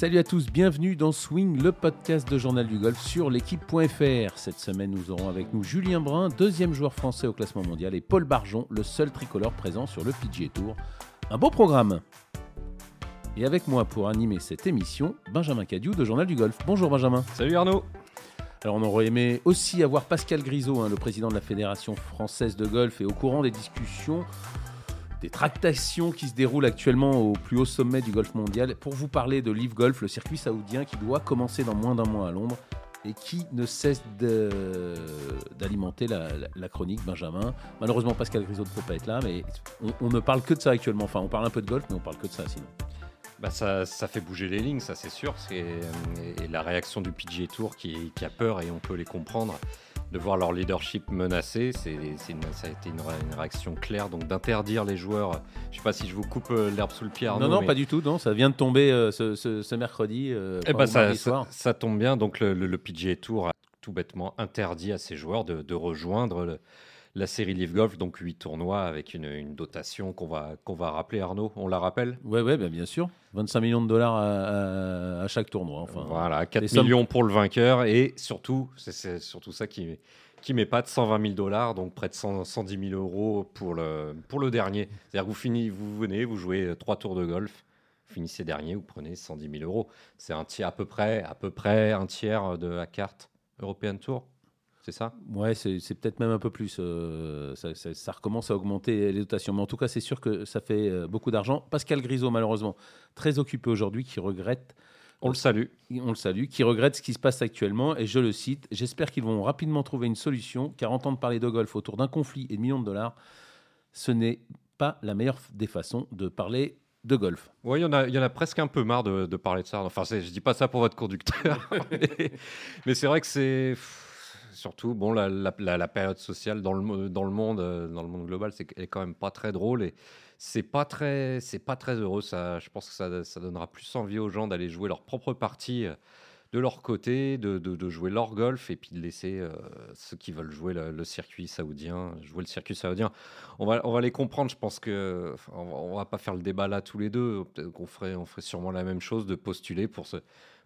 Salut à tous, bienvenue dans Swing, le podcast de Journal du Golf sur l'équipe.fr. Cette semaine, nous aurons avec nous Julien Brun, deuxième joueur français au classement mondial, et Paul Barjon, le seul tricolore présent sur le PGA Tour. Un beau programme. Et avec moi pour animer cette émission, Benjamin Cadieu de Journal du Golf. Bonjour Benjamin. Salut Arnaud. Alors on aurait aimé aussi avoir Pascal Grisot, hein, le président de la Fédération française de golf, et au courant des discussions des tractations qui se déroulent actuellement au plus haut sommet du golf mondial pour vous parler de Live Golf, le circuit saoudien qui doit commencer dans moins d'un mois à Londres et qui ne cesse d'alimenter la, chronique Benjamin. Malheureusement, Pascal Grisot ne peut pas être là, mais on, ne parle que de ça actuellement. Enfin, on parle un peu de golf, mais on parle que de ça sinon. Bah ça, ça, fait bouger les lignes, ça c'est sûr. Et, la réaction du PGA Tour qui, qui, a peur et on peut les comprendre de voir leur leadership menacé. C'est, ça a été une, réaction claire, donc d'interdire les joueurs. Je ne sais pas si je vous coupe euh, l'herbe sous le pied. Arnaud, non, non, pas du tout. Non, ça vient de tomber euh, ce, mercredi. Euh, eh ben, ça, ça, tombe bien. Donc le, le, PGA Tour a tout bêtement interdit à ses joueurs de, de rejoindre le, la série Live Golf, donc 8 tournois avec une, dotation qu'on va, qu'on va rappeler, Arnaud. On la rappelle? Oui, ouais, bien sûr. 25 millions de dollars à, chaque tournoi. Enfin, voilà, 4 millions pour le vainqueur et surtout, c'est surtout ça qui, qui pas de 120 000 dollars, donc près de 110 000 euros pour le, pour le dernier. C'est-à-dire que vous, finissez, vous venez, vous jouez 3 tours de golf, finissez dernier, vous prenez 110 000 euros. C'est un tiers, à peu près, à peu près un tiers de la carte European Tour? C'est ça? Ouais, c'est peut-être même un peu plus. Euh, ça, recommence à augmenter les dotations. Mais en tout cas, c'est sûr que ça fait euh, beaucoup d'argent. Pascal Grisot, malheureusement, très occupé aujourd'hui, qui regrette. On le salue. On le salue, qui regrette ce qui se passe actuellement. Et je le cite J'espère qu'ils vont rapidement trouver une solution, car entendre parler de golf autour d'un conflit et de millions de dollars, ce n'est pas la meilleure des façons de parler de golf. Oui, il y, en a, y en a presque un peu marre de, parler de ça. Enfin, je dis pas ça pour votre conducteur, mais c'est vrai que c'est surtout, bon, la, période sociale dans le, dans le monde, euh, dans le monde global, c'est est quand même pas très drôle et c'est pas très, c'est pas très heureux. Ça, je pense que ça, ça donnera plus envie aux gens d'aller jouer leur propre partie euh, de leur côté, de, de, jouer leur golf et puis de laisser euh, ceux qui veulent jouer le, circuit saoudien jouer le circuit saoudien. On va, on va les comprendre. Je pense que on, va pas faire le débat là tous les deux. On ferait, on ferait sûrement la même chose de postuler pour ce,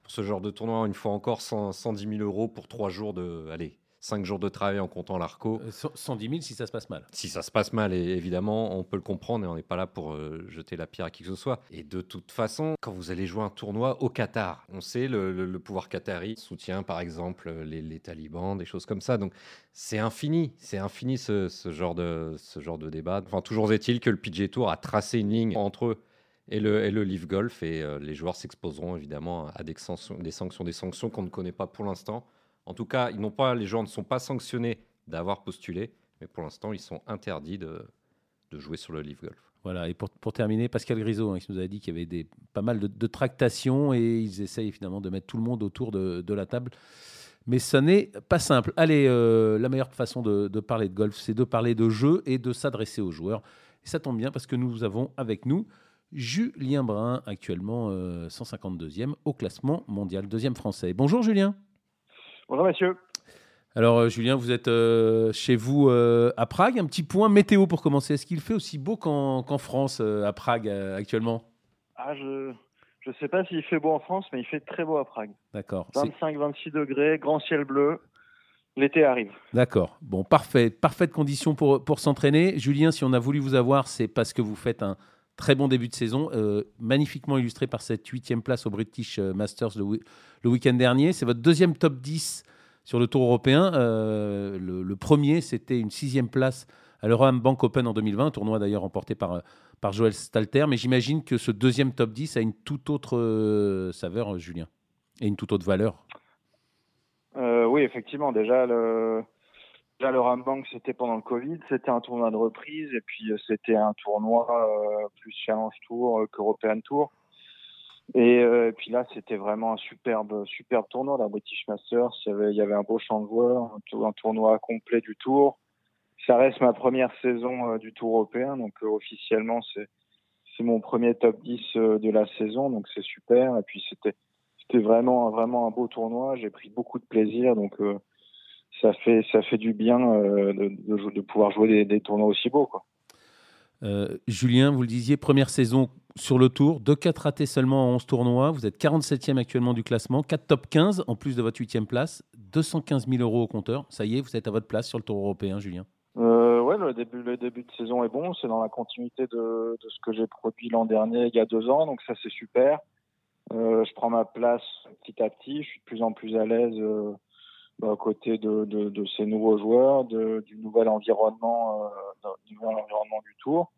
pour ce genre de tournoi. Une fois encore, 110 000 euros pour trois jours de, allez, 5 jours de travail en comptant l'ARCO. 110 euh, 000 si ça se passe mal. Si ça se passe mal, et évidemment, on peut le comprendre et on n'est pas là pour euh, jeter la pierre à qui que ce soit. Et de toute façon, quand vous allez jouer un tournoi au Qatar, on sait le, pouvoir qatari soutient par exemple les, talibans, des choses comme ça. Donc c'est infini, c'est infini ce, genre de, ce genre de débat. Enfin, toujours est-il que le PGA Tour a tracé une ligne entre eux et le, et le Live Golf et euh, les joueurs s'exposeront évidemment à des sanctions, des sanctions, des sanctions qu'on ne connaît pas pour l'instant. En tout cas, ils n'ont pas, les gens ne sont pas sanctionnés d'avoir postulé, mais pour l'instant, ils sont interdits de, de, jouer sur le Live Golf. Voilà, et pour, pour terminer, Pascal Grisot, hein, qui nous a dit qu'il y avait pas mal de, tractations et ils essayent finalement de mettre tout le monde autour de, la table. Mais ce n'est pas simple. Allez, euh, la meilleure façon de, de parler de golf, c'est de parler de jeu et de s'adresser aux joueurs. Et ça tombe bien parce que nous avons avec nous Julien Brun, actuellement 152e euh, au classement mondial, deuxième français. Bonjour Julien. Bonjour monsieur. Alors euh, Julien, vous êtes euh, chez vous euh, à Prague. Un petit point météo pour commencer. Est-ce qu'il fait aussi beau qu'en France, à Prague, actuellement? Ah, Je ne sais pas s'il fait beau en France, mais il fait très beau à Prague. D'accord. 25-26 degrés, grand ciel bleu. L'été arrive. D'accord. Bon, parfait. Parfaite condition pour, pour s'entraîner. Julien, si on a voulu vous avoir, c'est parce que vous faites un très bon début de saison, magnifiquement illustré par cette huitième place au British Masters le, week-end dernier. C'est votre deuxième top 10 sur le Tour européen. Euh, le, premier, c'était une sixième place à l'Europe Bank Open en 2020, un tournoi d'ailleurs remporté par, par Joël Stalter. Mais j'imagine que ce deuxième top 10 a une toute autre euh, saveur, Julien, et une toute autre valeur. Euh, oui, effectivement. Déjà, le, déjà, le Rambank, c'était pendant le Covid. C'était un tournoi de reprise. Et puis, c'était un tournoi plus Challenge Tour qu'European Tour. Euh, et, puis là, c'était vraiment un superbe, superbe tournoi, la British Masters. Il y avait, il y avait un beau champ de joueurs, un, tournoi complet du Tour. Ça reste ma première saison euh, du Tour européen, donc euh, officiellement, c'est c'est mon premier top 10 de la saison, donc c'est super. Et puis c'était c'était vraiment vraiment un beau tournoi. J'ai pris beaucoup de plaisir, donc ça fait ça fait du bien de, de, de pouvoir jouer des, des, tournois aussi beaux, quoi. Julien, vous le disiez, première saison sur le tour, 2-4 ratés seulement en 11 tournois. Vous êtes 47e actuellement du classement, 4 top 15 en plus de votre 8e place, 215 000 euros au compteur. Ça y est, vous êtes à votre place sur le tour européen, Julien euh, Ouais, le début, le début de saison est bon. C'est dans la continuité de, de ce que j'ai produit l'an dernier, il y a deux ans. Donc ça, c'est super. Euh, je prends ma place petit à petit. Je suis de plus en plus à l'aise bah, à côté de, de, de, ces nouveaux joueurs, de, du nouvel environnement, euh, du nouvel environnement du tour.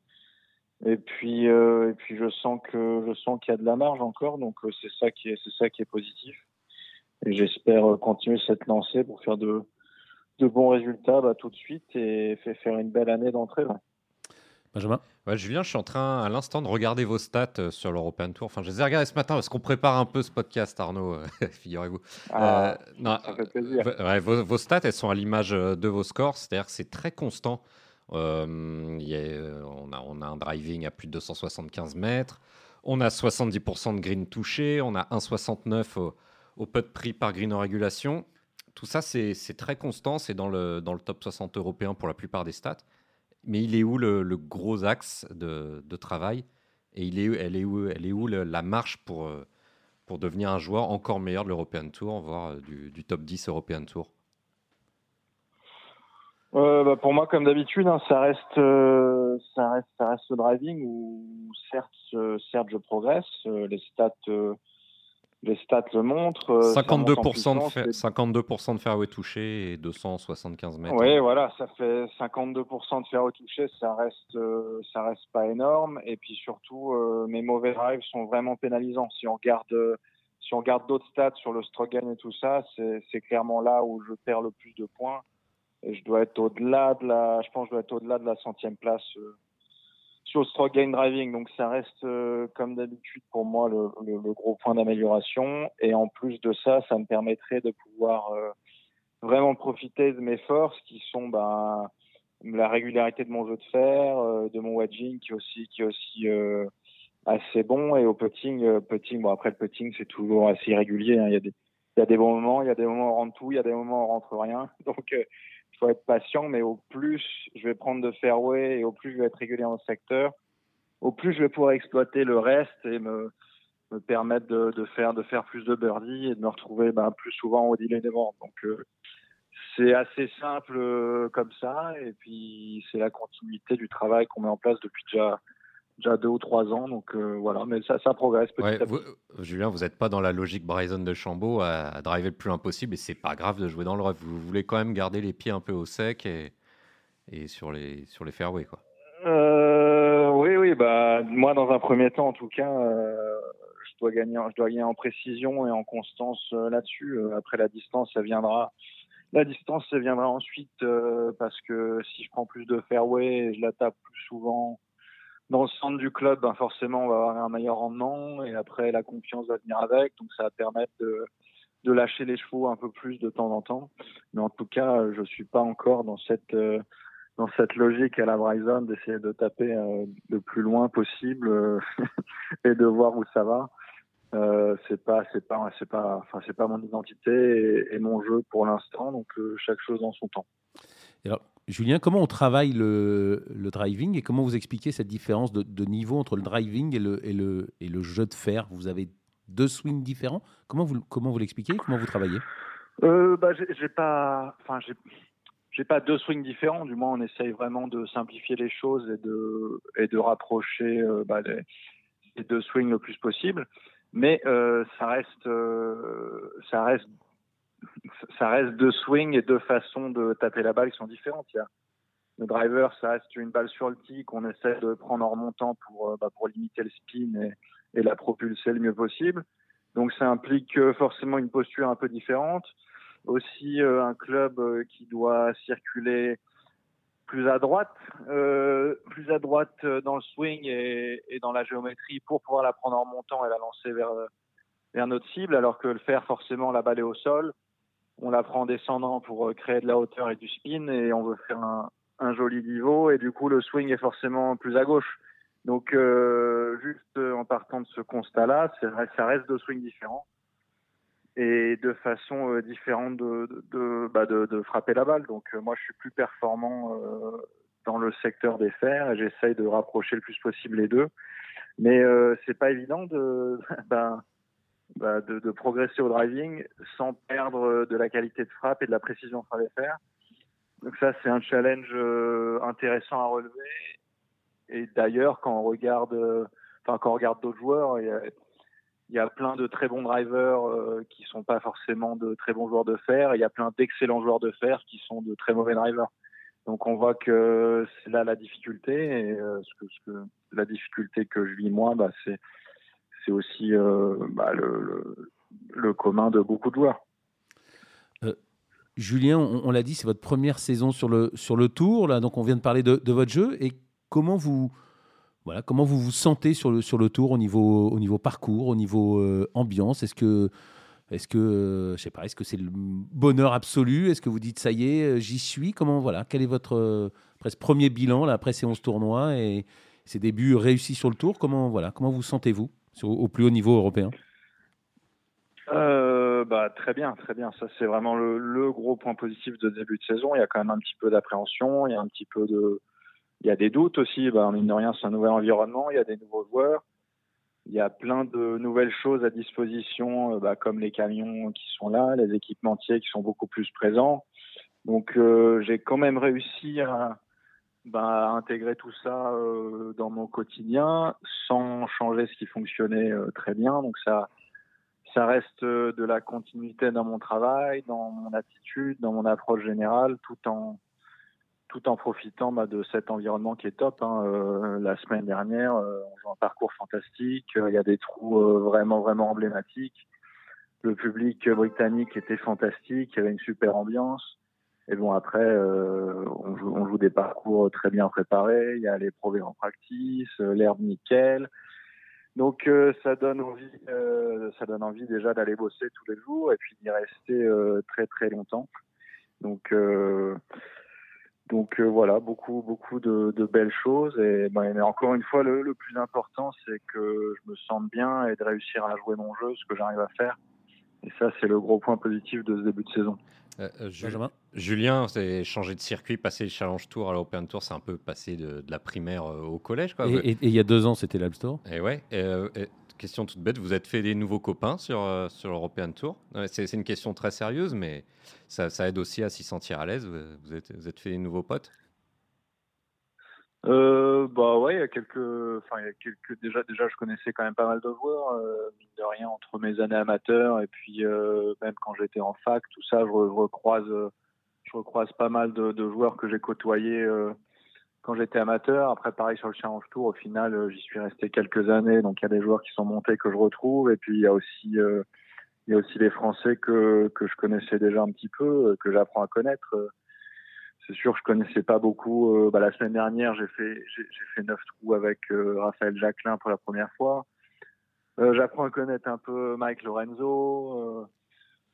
Et puis, euh, et puis je sens que je sens qu'il y a de la marge encore, donc euh, c'est ça qui est c'est ça qui est positif. Et j'espère euh, continuer cette lancée pour faire de de bons résultats bah, tout de suite et faire une belle année d'entrée. Benjamin ouais, Julien, je suis en train à l'instant de regarder vos stats sur l'European Tour. Enfin, je les ai regardés ce matin parce qu'on prépare un peu ce podcast, Arnaud, figurez-vous. Ah, ça fait plaisir. Ouais, vos, vos, stats, elles sont à l'image de vos scores, c'est-à-dire que c'est très constant. Euh, y a, euh, on, a, on, a, un driving à plus de 275 mètres. On a 70% de green touché. On a 1,69 au, au putt pris par green en régulation. Tout ça, c'est très constant. C'est dans le, dans le top 60 européen pour la plupart des stats. Mais il est où le, gros axe de, travail? Et il est, elle est où, elle est où la marche pour, euh, pour devenir un joueur encore meilleur de l'European Tour, voire du, du top 10 European Tour? Euh, bah pour moi, comme d'habitude, hein, ça reste, euh, ça reste, le driving où certes, euh, certes, je progresse. Euh, les stats, euh, les stats le montrent. 52% de, 52 de fairway touché et 275 mètres. Oui, voilà, ça fait 52% de fairway touché. Ça reste, ça reste pas énorme. Et puis surtout, mes mauvais drives sont vraiment pénalisants. Si on regarde, si on regarde d'autres stats sur le stroke gain et tout ça, c'est clairement là où je perds le plus de points je dois être au-delà de la, je pense, que je dois être au-delà de la centième place euh, sur le stroke gain driving. Donc ça reste euh, comme d'habitude pour moi le, gros point d'amélioration. Et en plus de ça, ça me permettrait de pouvoir euh, vraiment profiter de mes forces qui sont ben, la régularité de mon jeu de fer, euh, de mon wedging qui est aussi qui est aussi assez bon et au putting, putting. Bon après le putting c'est toujours assez irrégulier. Hein. Il y a des il y a des bons moments, il y a des moments où on rentre tout, il y a des moments où on rentre rien. Donc il faut être patient, mais au plus je vais prendre de fairway et au plus je vais être régulier le secteur, au plus je vais pouvoir exploiter le reste et me, me permettre de, faire, de faire plus de birdie et de me retrouver ben, plus souvent au delay des ventes. Donc euh, c'est assez simple euh, comme ça et puis c'est la continuité du travail qu'on met en place depuis déjà déjà deux ou trois ans. Donc euh, voilà, mais ça, ça progresse petit ouais, à petit. Vous, Julien, vous n'êtes pas dans la logique Bryson de Chambaud à, à, driver le plus loin possible et c'est pas grave de jouer dans le rough. Vous voulez quand même garder les pieds un peu au sec et, et sur, les, sur les fairways. Quoi. Euh, oui, oui, bah, moi dans un premier temps en tout cas. Euh, je dois, gagner, je dois gagner en précision et en constance euh, là-dessus. Euh, après la distance, ça viendra la distance, ça viendra ensuite euh, parce que si je prends plus de fairway et je la tape plus souvent, dans le centre du club, ben forcément, on va avoir un meilleur rendement et après, la confiance va venir avec. Donc, ça va permettre de, de lâcher les chevaux un peu plus de temps en temps. Mais en tout cas, je suis pas encore dans cette, euh, dans cette logique à la Bryson d'essayer de taper euh, le plus loin possible euh, et de voir où ça va. Euh, c'est pas, c'est pas, c'est pas, enfin, c'est pas mon identité et, mon jeu pour l'instant. Donc, chaque chose dans son temps. Julien, comment on travaille le, driving et comment vous expliquez cette différence de, niveau entre le driving et le, jeu de fer? Vous avez deux swings différents. Comment vous, l'expliquez? Comment vous travaillez? Euh, bah, J'ai pas, enfin, j'ai pas deux swings différents. Du moins, on essaye vraiment de simplifier les choses et de, et de rapprocher euh, bah, les, les, deux swings le plus possible. Mais euh, ça reste, euh, ça reste ça reste deux swings et deux façons de taper la balle qui sont différentes. Il y a le driver, ça reste une balle sur le tee qu'on essaie de prendre en remontant pour, bah, pour limiter le spin et, la propulser le mieux possible. Donc ça implique forcément une posture un peu différente. Aussi euh, un club euh, qui doit circuler plus à droite, euh, plus à droite dans le swing et, dans la géométrie pour pouvoir la prendre en remontant et la lancer vers, vers notre cible, alors que le faire forcément la balle est au sol on la prend en descendant pour euh, créer de la hauteur et du spin et on veut faire un, un joli niveau et du coup le swing est forcément plus à gauche. Donc euh, juste en partant de ce constat-là, ça reste deux swings différents et de façon euh, différente de, de, bah de, frapper la balle. Donc euh, moi je suis plus performant euh, dans le secteur des fers et j'essaye de rapprocher le plus possible les deux. Mais euh, c'est pas évident de, ben, bah, de, de, progresser au driving sans perdre de la qualité de frappe et de la précision faire. Donc ça, c'est un challenge euh, intéressant à relever. Et d'ailleurs, quand on regarde, euh, enfin quand on regarde d'autres joueurs, il y, a, il y, a, plein de très bons drivers euh, qui sont pas forcément de très bons joueurs de fer. Il y a plein d'excellents joueurs de fer qui sont de très mauvais drivers. Donc on voit que c'est là la difficulté. Et ce que, ce que, la difficulté que je vis moi, bah, c'est c'est aussi euh, bah, le, commun de beaucoup de joueurs. Euh, Julien, on, l'a dit, c'est votre première saison sur le, sur le tour. Là, donc on vient de parler de, votre jeu. Et comment vous, voilà, comment vous vous sentez sur le, sur le tour au niveau, au niveau parcours, au niveau euh, ambiance? Est-ce que, est-ce pas, est-ce que c'est le bonheur absolu? Est-ce que vous dites ça y est, j'y suis? Comment voilà Quel est votre presque premier bilan là, après ces 11 tournois et ces débuts réussis sur le tour? Comment voilà Comment vous sentez-vous? Au plus haut niveau européen euh, bah, très bien, très bien. Ça, c'est vraiment le, gros point positif de début de saison. Il y a quand même un petit peu d'appréhension, il y a un petit peu de, il y a des doutes aussi. Bah, mine de rien, c'est un nouvel environnement, il y a des nouveaux joueurs, il y a plein de nouvelles choses à disposition, euh, bah, comme les camions qui sont là, les équipementiers qui sont beaucoup plus présents. Donc, euh, j'ai quand même réussi à, bah, intégrer tout ça euh, dans mon quotidien sans changer ce qui fonctionnait euh, très bien. Donc ça, ça reste euh, de la continuité dans mon travail, dans mon attitude, dans mon approche générale, tout en tout en profitant bah, de cet environnement qui est top. Hein. La semaine dernière, on joue un parcours fantastique. Il y a des trous vraiment vraiment emblématiques. Le public britannique était fantastique. Il y avait une super ambiance. Et bon, après, euh, on, joue, on, joue, des parcours très bien préparés. Il y a les provés en practice, euh, l'herbe nickel. Donc, euh, ça donne envie, euh, ça donne envie déjà d'aller bosser tous les jours et puis d'y rester euh, très très longtemps. Donc, donc voilà, beaucoup beaucoup de, de belles choses. Et ben, mais encore une fois, le, le plus important, c'est que je me sente bien et de réussir à jouer mon jeu, ce que j'arrive à faire. Et ça, c'est le gros point positif de ce début de saison. Euh, Benjamin Julien, c'est changer de circuit, passer le Challenge Tour à l'Open Tour, c'est un peu passé de, de la primaire au collège. Quoi. Et, il y a deux ans, c'était l'App Store. Et ouais. Et, et, question toute bête, vous êtes fait des nouveaux copains sur, euh, sur l'European Tour? C'est, une question très sérieuse, mais ça, ça aide aussi à s'y sentir à l'aise. Vous, êtes, vous êtes fait des nouveaux potes? Euh, bah ouais, il y a quelques, enfin il y a quelques déjà déjà je connaissais quand même pas mal de joueurs, euh, mine de rien entre mes années amateurs et puis euh, même quand j'étais en fac, tout ça, je, recroise, je recroise pas mal de, joueurs que j'ai côtoyés euh, quand j'étais amateur. Après pareil sur le Challenge Tour, au final j'y suis resté quelques années, donc il y a des joueurs qui sont montés que je retrouve et puis il y a aussi il y a aussi les Français que que je connaissais déjà un petit peu, que j'apprends à connaître c'est sûr, je connaissais pas beaucoup. Euh, bah, la semaine dernière, j'ai fait j'ai fait neuf trous avec euh, Raphaël Jacquelin pour la première fois. Euh, J'apprends à connaître un peu Mike Lorenzo.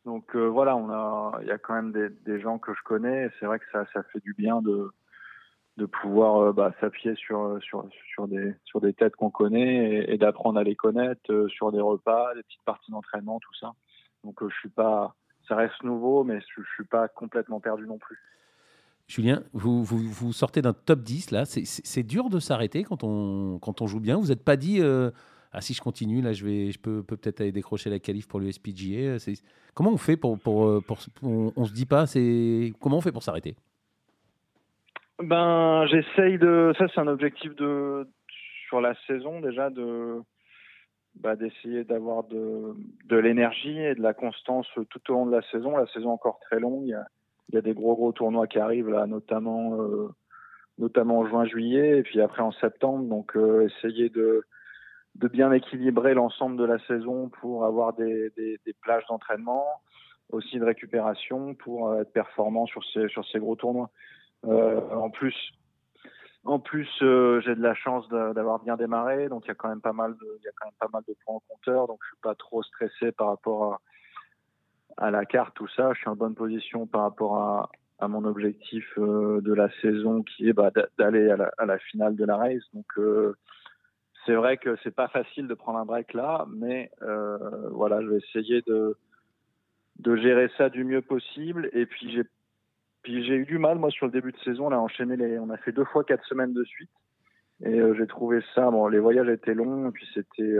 Donc voilà, on a il y a quand même des, des gens que je connais. C'est vrai que ça ça fait du bien de de pouvoir bah, s'appuyer sur sur sur des sur des têtes qu'on connaît et, et d'apprendre à les connaître sur des repas, des petites parties d'entraînement, tout ça. Donc je suis pas ça reste nouveau, mais je, je suis pas complètement perdu non plus. Julien, vous, sortez d'un top 10 là. C'est dur de s'arrêter quand on, quand on joue bien. Vous n'êtes pas dit euh, ah si je continue là, je vais, je peux peut-être aller décrocher la qualif pour l'USPGA. Comment on fait pour, euh, on, se dit pas c'est comment on fait pour s'arrêter? Ben j'essaye de ça c'est un objectif de sur la saison déjà de bah, d'essayer d'avoir de, de l'énergie et de la constance tout au long de la saison. La saison encore très longue. Il y il y a des gros gros tournois qui arrivent là, notamment euh, notamment en juin juillet et puis après en septembre. Donc euh, essayer de de bien équilibrer l'ensemble de la saison pour avoir des, des, plages d'entraînement, aussi de récupération pour euh, être performant sur ces sur ces gros tournois. En plus en plus, j'ai de la chance d'avoir bien démarré, donc il y a quand même pas mal de, il y a quand même pas mal de points au compteur, donc je suis pas trop stressé par rapport à, la carte, tout ça. Je suis en bonne position par rapport à, à mon objectif euh, de la saison qui est bah, d'aller à, à la, finale de la race. Donc euh, c'est vrai que c'est pas facile de prendre un break là, mais euh, voilà, je vais essayer de de gérer ça du mieux possible. Et puis j'ai puis j'ai eu du mal moi sur le début de saison. On a enchaîné les, on a fait deux fois quatre semaines de suite. Et j'ai trouvé ça, bon, les voyages étaient longs, et puis c'était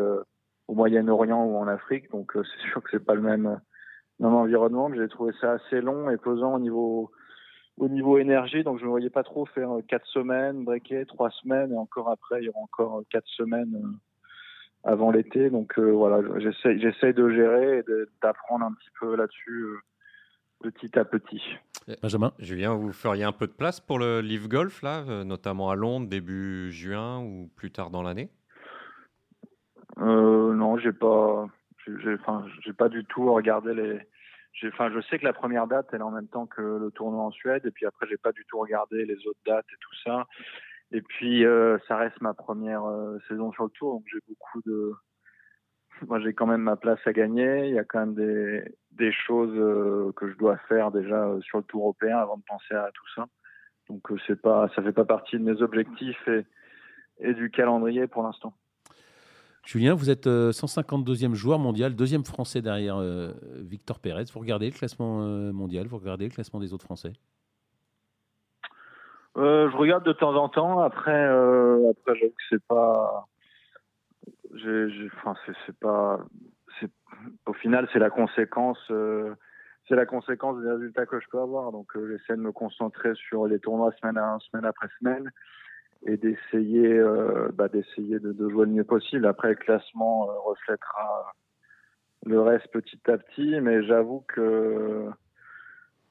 au Moyen-Orient ou en Afrique, donc c'est sûr que c'est pas le même, même environnement, mais j'ai trouvé ça assez long et pesant au niveau au niveau énergie, donc je ne voyais pas trop faire quatre semaines, breaker trois semaines, et encore après, il y aura encore quatre semaines avant l'été. Donc voilà, j'essaie de gérer et d'apprendre un petit peu là-dessus petit à petit. Benjamin? Julien, vous feriez un peu de place pour le Live Golf, là, euh, notamment à Londres, début juin ou plus tard dans l'année? Euh, Non, j'ai pas, j'ai pas du tout regardé les. Enfin, je sais que la première date, elle est en même temps que le tournoi en Suède, et puis après, j'ai pas du tout regardé les autres dates et tout ça. Et puis, euh, ça reste ma première saison sur le tour, donc j'ai beaucoup de, moi j'ai quand même ma place à gagner. Il y a quand même des, des choses euh, que je dois faire déjà euh, sur le tour européen avant de penser à tout ça. Donc euh, c'est pas, ça fait pas partie de mes objectifs et du calendrier pour l'instant. Julien, vous êtes 152e joueur mondial, deuxième français derrière Victor Pérez. Vous regardez le classement mondial, vous regardez le classement des autres Français? Je regarde de temps en temps. Après, après j'avoue que c'est pas enfin, c'est pas, au final, c'est la conséquence, euh, c'est la conséquence des résultats que je peux avoir. Donc, euh, j'essaie de me concentrer sur les tournois semaine après semaine et d'essayer, euh, bah, d'essayer de, jouer le mieux possible. Après, le classement reflètera le reste petit à petit, mais j'avoue que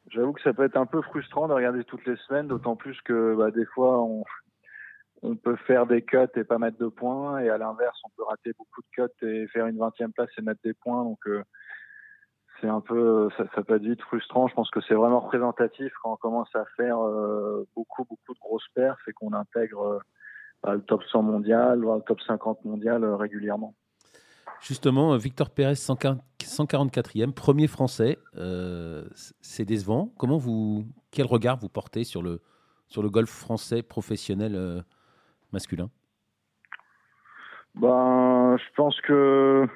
j'avoue que ça peut être un peu frustrant de regarder toutes les semaines, d'autant plus que bah, des fois on, on peut faire des cuts et pas mettre de points, et à l'inverse, on peut rater beaucoup de cuts et faire une 20e place et mettre des points. Donc, euh, c'est un peu, ça, ça, peut être vite frustrant. Je pense que c'est vraiment représentatif quand on commence à faire euh, beaucoup, beaucoup de grosses perfs et qu'on intègre euh, bah, le top 100 mondial, voire le top 50 mondial régulièrement. Justement, Victor Pérez, 144e, premier français, c'est décevant. Comment vous, quel regard vous portez sur le, sur le golf français professionnel masculin? Ben, je pense que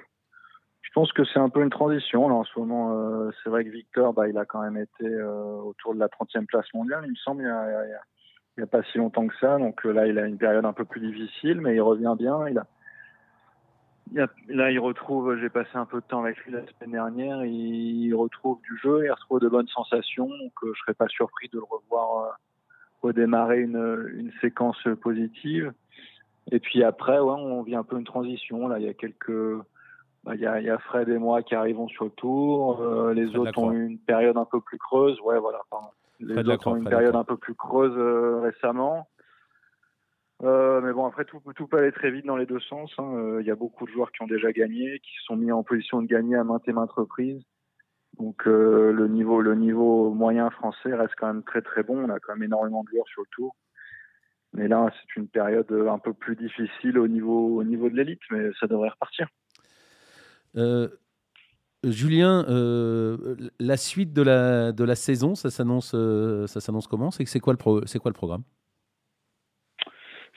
pense que c'est un peu une transition. Là, en ce moment, euh, c'est vrai que Victor, bah, il a quand même été euh, autour de la 30e place mondiale, il me semble, il n'y a, pas si longtemps que ça. Donc euh, là, il a une période un peu plus difficile, mais il revient bien. Là, il retrouve, j'ai passé un peu de temps avec lui la semaine dernière, il, retrouve du jeu, il retrouve de bonnes sensations. Donc je ne serais pas surpris de le revoir redémarrer une, une séquence positive. Et puis après, ouais, on vit un peu une transition. Là, il y a quelques, bah, il, y a, il y a Fred et moi qui arrivons sur le tour. Euh, les autres ont eu une période un peu plus creuse. Ouais, voilà. Les autres ont eu une période un peu plus creuse euh, récemment. Euh, mais bon, après, tout, tout peut aller très vite dans les deux sens. Hein. Il y a beaucoup de joueurs qui ont déjà gagné, qui sont mis en position de gagner à maintes et maintes reprises. Donc le niveau le niveau moyen français reste quand même très très bon. On a quand même énormément de joueurs sur le tour. Mais là, c'est une période un peu plus difficile au niveau au niveau de l'élite, mais ça devrait repartir. Euh, Julien, euh, la suite de la de la saison, ça s'annonce ça s'annonce comment? C'est c'est quoi le c'est quoi le programme?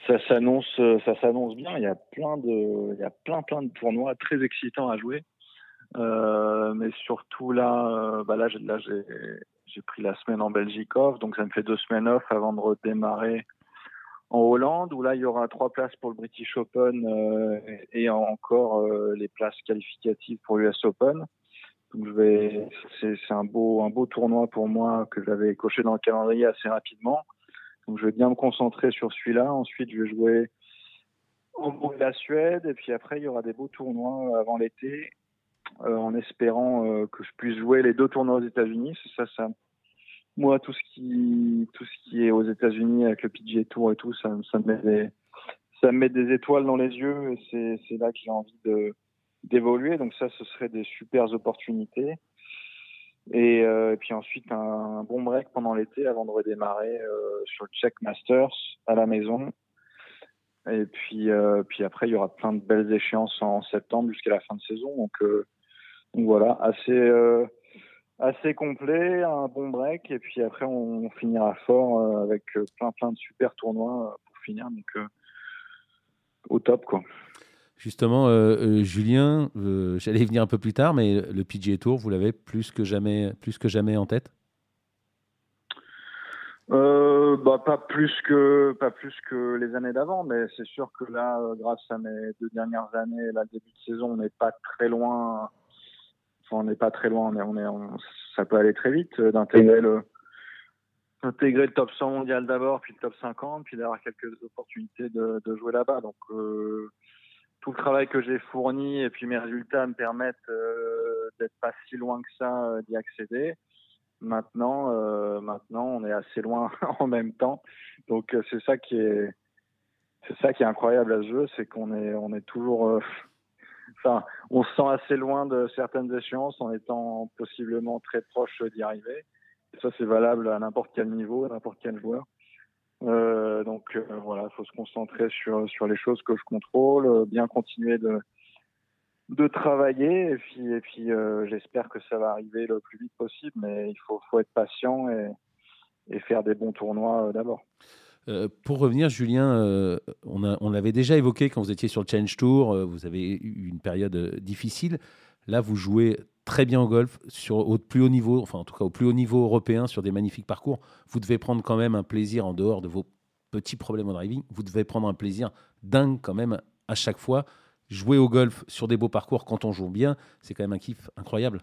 Ça s'annonce ça s'annonce bien. Il y a plein de il y a plein plein de tournois très excitants à jouer. Euh, mais surtout là, euh, bah là, là j'ai pris la semaine en Belgique off, donc ça me fait deux semaines off avant de redémarrer en Hollande, où là il y aura trois places pour le British Open euh, et encore euh, les places qualificatives pour l'US Open. Donc je vais, c'est un beau un beau tournoi pour moi que j'avais coché dans le calendrier assez rapidement. Donc je vais bien me concentrer sur celui-là. Ensuite je vais jouer au la Suède et puis après il y aura des beaux tournois avant l'été euh, en espérant que je puisse jouer les deux tournois aux États-Unis. Ça, ça, moi, tout ce qui, tout ce qui est aux États-Unis avec le PGA Tour et tout, ça, me met des, ça me met des étoiles dans les yeux et c'est là que j'ai envie de d'évoluer. Donc ça, ce serait des super opportunités. Et, euh, puis ensuite un, bon break pendant l'été avant de redémarrer sur le Czech Masters à la maison. Et puis, puis après, il y aura plein de belles échéances en septembre jusqu'à la fin de saison. Donc, voilà, assez, euh, assez complet, un bon break, et puis après on, finira fort euh, avec euh, plein plein de super tournois pour finir, donc au top quoi. Justement, Julien, j'allais venir un peu plus tard, mais le PGA Tour, vous l'avez plus que jamais, plus que jamais en tête? Euh, bah, pas plus que pas plus que les années d'avant, mais c'est sûr que là, euh, grâce à mes deux dernières années, la début de saison, on n'est pas très loin. On n'est pas très loin. On est, on est, ça peut aller très vite euh, d'intégrer le top 100 mondial d'abord, puis le top 50, puis d'avoir quelques opportunités de, jouer là-bas. Donc euh, tout le travail que j'ai fourni et puis mes résultats me permettent euh, d'être pas si loin que ça d'y accéder. Maintenant, maintenant, on est assez loin en même temps. Donc c'est ça qui est, c'est ça qui est incroyable à ce jeu, c'est qu'on est, on est toujours, on se sent assez loin de certaines échéances en étant possiblement très proche d'y arriver. Et ça, c'est valable à n'importe quel niveau, à n'importe quel joueur. Euh, donc euh, voilà, il faut se concentrer sur sur les choses que je contrôle, bien continuer de de travailler et puis et puis euh, j'espère que ça va arriver le plus vite possible mais il faut faut être patient et, et faire des bons tournois euh, d'abord. Euh, pour revenir, Julien, euh, on, a, l'avait déjà évoqué quand vous étiez sur le Challenge Tour, euh, vous avez eu une période difficile. Là, vous jouez très bien au golf, sur, au plus haut niveau, enfin en tout cas au plus haut niveau européen, sur des magnifiques parcours. Vous devez prendre quand même un plaisir en dehors de vos petits problèmes au driving. Vous devez prendre un plaisir dingue quand même à chaque fois jouer au golf sur des beaux parcours quand on joue bien, c'est quand même un kiff incroyable.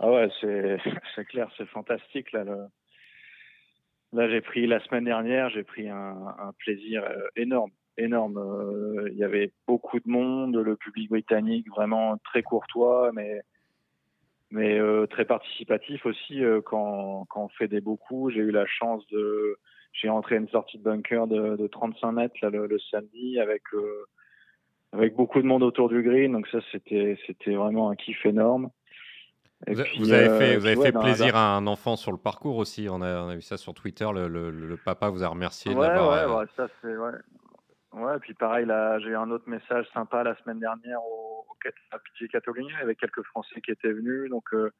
Ah ouais, c'est, clair, c'est fantastique. Là. Là j'ai pris la semaine dernière, j'ai pris un, plaisir euh, énorme. énorme. Euh, il y avait beaucoup de monde, le public britannique vraiment très courtois, mais, euh, très participatif aussi quand, on fait des beaux coups. J'ai eu la chance de. J'ai entré une sortie de bunker de, de 35 mètres le, samedi avec beaucoup de monde autour du green. Donc ça, c'était vraiment un kiff énorme. Et vous, puis, avez fait, euh, vous avez ouais, fait plaisir la... à un enfant sur le parcours aussi. On a, on a vu ça sur Twitter. Le, le, le papa vous a remercié ouais, d'avoir. Ouais, euh... ouais, ça c'est ouais. Ouais, puis pareil, là, j'ai eu un autre message sympa la semaine dernière au, au à PG Catalunya avec quelques Français qui étaient venus. Donc euh,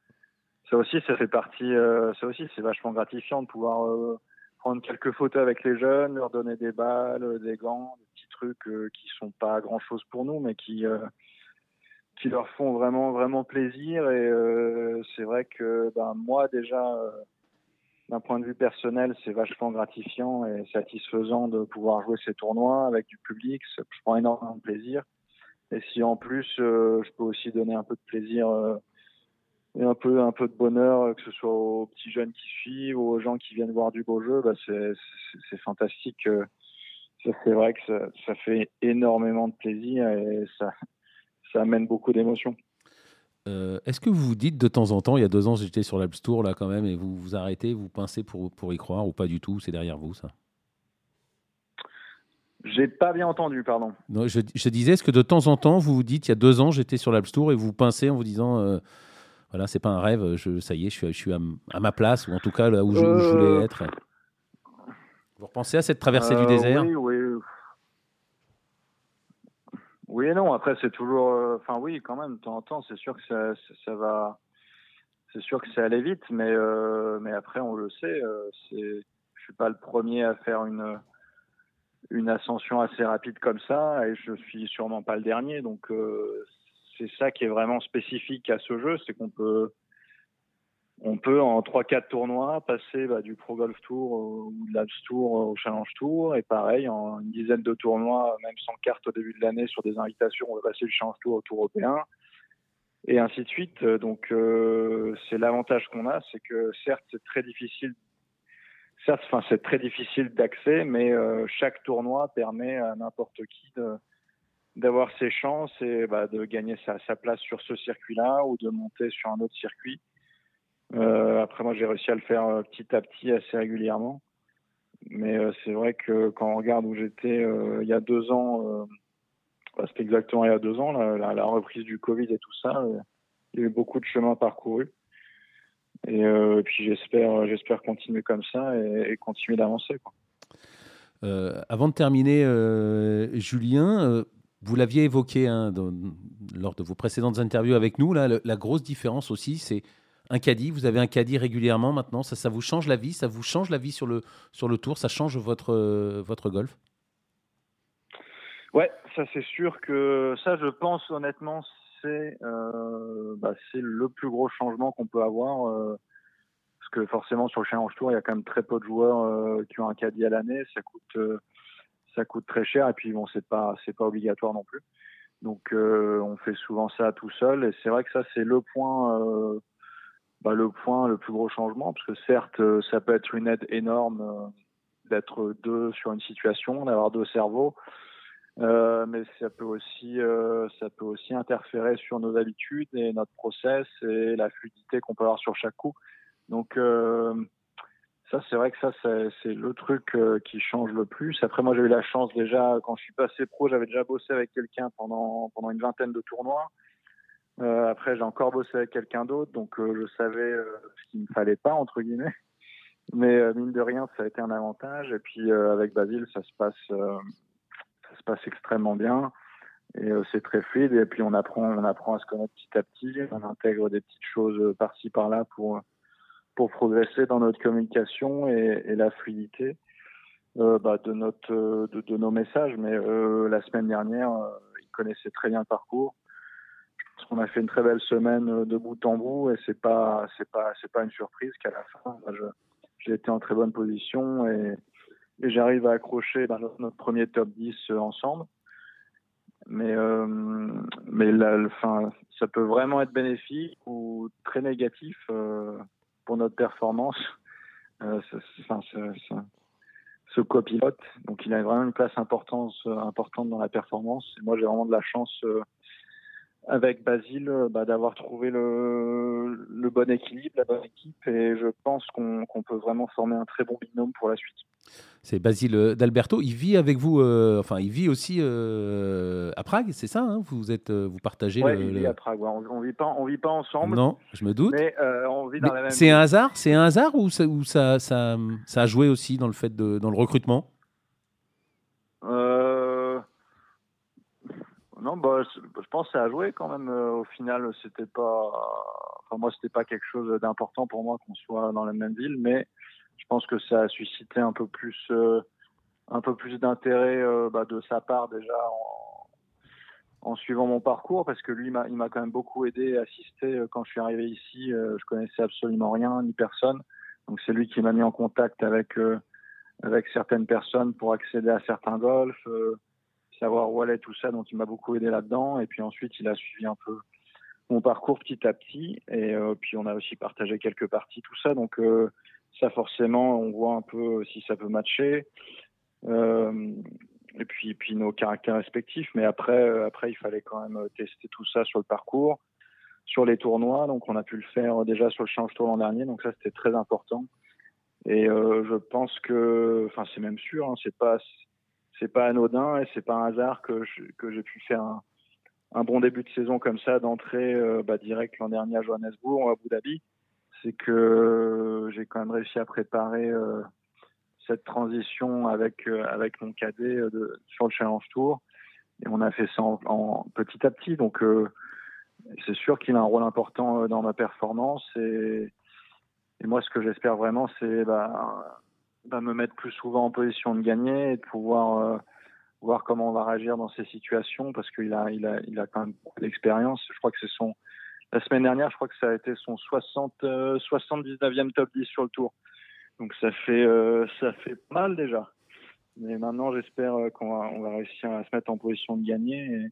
ça aussi, ça fait partie. euh, ça aussi, c'est vachement gratifiant de pouvoir euh, prendre quelques photos avec les jeunes, leur donner des balles, des gants, des petits trucs qui sont pas grand chose pour nous, mais qui qui leur font vraiment vraiment plaisir. Et euh, c'est vrai que ben, moi déjà, euh, d'un point de vue personnel, c'est vachement gratifiant et satisfaisant de pouvoir jouer ces tournois avec du public. Je prends énormément de plaisir. Et si en plus euh, je peux aussi donner un peu de plaisir et un peu un peu de bonheur, que ce soit aux petits jeunes qui suivent, aux gens qui viennent voir du beau jeu, bah c'est fantastique. Ça, c'est vrai que ça, ça, fait énormément de plaisir et ça, ça amène beaucoup d'émotions. Euh, Est-ce que vous vous dites de temps en temps, il y a deux ans, j'étais sur l'Alps Tour là quand même, et vous vous arrêtez, vous pincez pour, pour y croire ou pas du tout C'est derrière vous ça? J'ai pas bien entendu, pardon. Non, je, je disais, est-ce que de temps en temps, vous vous dites, il y a deux ans, j'étais sur l'Alps Tour et vous pincez en vous disant. Euh, voilà, c'est pas un rêve, je, ça y est, je suis, je suis à, à, ma place, ou en tout cas là où je, où je voulais être? Vous repensez à cette traversée euh, du désert? Oui, oui. Oui et non. Après, c'est toujours. Enfin, euh, oui, quand même. De temps en temps, c'est sûr que ça, ça, ça va. C'est sûr que c'est allé vite, mais euh, mais après, on le sait. Euh, c'est. Je suis pas le premier à faire une une ascension assez rapide comme ça, et je suis sûrement pas le dernier. Donc, euh, c'est ça qui est vraiment spécifique à ce jeu, c'est qu'on peut on peut en 3-4 tournois passer bah, du Pro Golf Tour ou de l'Alps Tour au Challenge Tour. Et pareil en une dizaine de tournois même sans carte au début de l'année sur des invitations on va passer du Challenge Tour au Tour européen. Et ainsi de suite. Donc euh, c'est l'avantage qu'on a c'est que certes c'est très difficile certes enfin c'est très difficile d'accès mais euh, chaque tournoi permet à n'importe qui d'avoir ses chances et bah, de gagner sa, place sur ce circuit là ou de monter sur un autre circuit après, moi, j'ai réussi à le faire euh, petit à petit, assez régulièrement. Mais euh, c'est vrai que quand on regarde où j'étais euh, il y a deux ans, euh, bah, c'était exactement il y a deux ans, la, reprise du Covid et tout ça, il y a eu beaucoup de chemin parcouru. Et, et puis j'espère, j'espère continuer comme ça et, continuer d'avancer. avant de terminer, Julien, vous l'aviez évoqué hein, lors de vos précédentes interviews avec nous, là, la grosse différence aussi, c'est un caddie, vous avez un caddie régulièrement maintenant, ça, ça vous change la vie, ça vous change la vie sur le, sur le tour, ça change votre, euh, votre golf? Ouais, ça c'est sûr que ça, je pense honnêtement, c'est euh, bah, le plus gros changement qu'on peut avoir, euh, parce que forcément sur le Challenge Tour, il y a quand même très peu de joueurs qui ont un caddie à l'année. Ça coûte, ça coûte très cher et puis bon, c'est pas, pas obligatoire non plus. Donc on fait souvent ça tout seul et c'est vrai que ça c'est le point, bah, le point, le plus gros changement, parce que certes, ça peut être une aide énorme d'être deux sur une situation, d'avoir deux cerveaux. Euh, mais ça peut aussi euh, ça peut aussi interférer sur nos habitudes et notre process et la fluidité qu'on peut avoir sur chaque coup. Donc euh, ça c'est vrai que ça c'est le truc euh, qui change le plus. Après moi j'ai eu la chance déjà quand je suis passé pro j'avais déjà bossé avec quelqu'un pendant pendant une vingtaine de tournois. Euh, après j'ai encore bossé avec quelqu'un d'autre donc je savais ce qu'il me fallait pas entre guillemets. Mais mine de rien ça a été un avantage. Et puis avec Basile ça se passe ça se passe extrêmement bien. Et euh, c'est très fluide. Et puis on apprend on apprend à se connaître petit à petit. On intègre des petites choses par-ci par-là pour pour progresser dans notre communication et, la fluidité euh, bah, de notre de, nos messages. Mais euh, la semaine dernière euh, ils connaissaient très bien le parcours pense qu'on a fait une très belle semaine de bout en bout et c'est pas c'est pas c'est pas une surprise qu'à la fin j'ai été en très bonne position et j'arrive à accrocher ben, notre, premier top 10 euh, ensemble. Mais, euh, mais la, ça peut vraiment être bénéfique ou très négatif euh, pour notre performance. Euh, ce copilote, donc il a vraiment une place importante, importante dans la performance. Et moi, j'ai vraiment de la chance euh, avec Basile bah, d'avoir trouvé le, le, bon équilibre, la bonne équipe, et je pense qu'on qu peut vraiment former un très bon binôme pour la suite. C'est Basile euh, d'Alberto. Il vit avec vous, euh, enfin, il vit aussi euh, à Prague, c'est ça hein? Vous êtes, vous partagez. Oui, il vit à Prague. On, on, vit pas, on vit pas ensemble. Non, je me doute. Mais on vit dans la même. C'est un hasard, c'est un hasard ou ça, ou ça, ça, ça, a joué aussi dans le fait de, dans le recrutement Non, bah, je pense que ça a joué quand même. Au final, c'était pas. Enfin, moi, c'était pas quelque chose d'important pour moi qu'on soit dans la même ville, mais je pense que ça a suscité un peu plus, euh, un peu plus d'intérêt euh, bah, de sa part déjà en, suivant mon parcours parce que lui, il m'a quand même beaucoup aidé, assisté euh, quand je suis arrivé ici. je connaissais absolument rien ni personne, donc c'est lui qui m'a mis en contact avec avec certaines personnes pour accéder à certains golfs, savoir où allait tout ça. Donc il m'a beaucoup aidé là-dedans et puis ensuite il a suivi un peu mon parcours petit à petit et puis on a aussi partagé quelques parties tout ça donc ça forcément, on voit un peu si ça peut matcher. Euh, et puis, puis nos caractères respectifs. Mais après, euh, après, il fallait quand même tester tout ça sur le parcours, sur les tournois. Donc, on a pu le faire déjà sur le Change Tour l'an dernier. Donc, ça, c'était très important. Et euh, je pense que, enfin, c'est même sûr, hein, c'est pas, c'est pas anodin et c'est pas un hasard que que j'ai pu faire un, bon début de saison comme ça, d'entrée euh, bah, direct l'an dernier à Johannesburg, ou à Abu Dhabi. C'est que j'ai quand même réussi à préparer euh, cette transition avec euh, avec mon cadet euh, sur le Challenge Tour. Et on a fait ça en, petit à petit. Donc c'est sûr qu'il a un rôle important dans ma performance. Et, et moi ce que j'espère vraiment c'est bah, bah, me mettre plus souvent en position de gagner et de pouvoir voir comment on va réagir dans ces situations parce qu'il a il a il a quand même beaucoup d'expérience je crois que c'est son la semaine dernière, je crois que ça a été son 60, 79e euh, top 10 sur le tour. Donc ça fait, euh, ça fait mal déjà. Mais maintenant, j'espère euh, qu'on va, réussir à se mettre en position de gagner.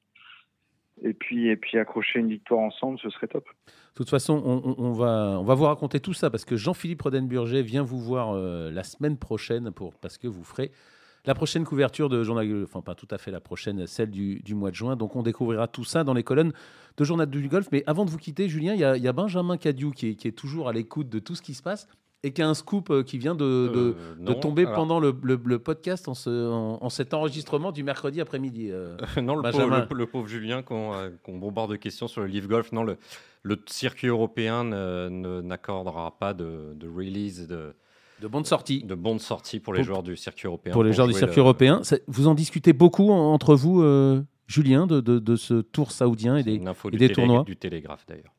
Puis, et puis accrocher une victoire ensemble, ce serait top. De toute façon, on, va, on va vous raconter tout ça parce que Jean-Philippe Rodenburger vient vous voir la semaine prochaine pour, parce que vous ferez la prochaine couverture de Journal, enfin pas tout à fait la prochaine, celle du, mois de juin. Donc on découvrira tout ça dans les colonnes de Journal du Golf. Mais avant de vous quitter, Julien, il y a, Benjamin Cadieu qui est, toujours à l'écoute de tout ce qui se passe et qui a un scoop euh, qui vient de, euh, tomber pendant le, podcast en, cet enregistrement du mercredi après-midi. Euh, non, le pauvre, Julien qu'on bombarde de questions sur le Live Golf. Non, le, circuit européen n'accordera pas de, de release de de bonnes sorties. De bonnes sorties pour les joueurs du circuit européen. Pour les joueurs du circuit européen. Vous en discutez beaucoup entre vous, euh, Julien, de, de, ce tour saoudien et des, et des tournois Du Télégraphe d'ailleurs.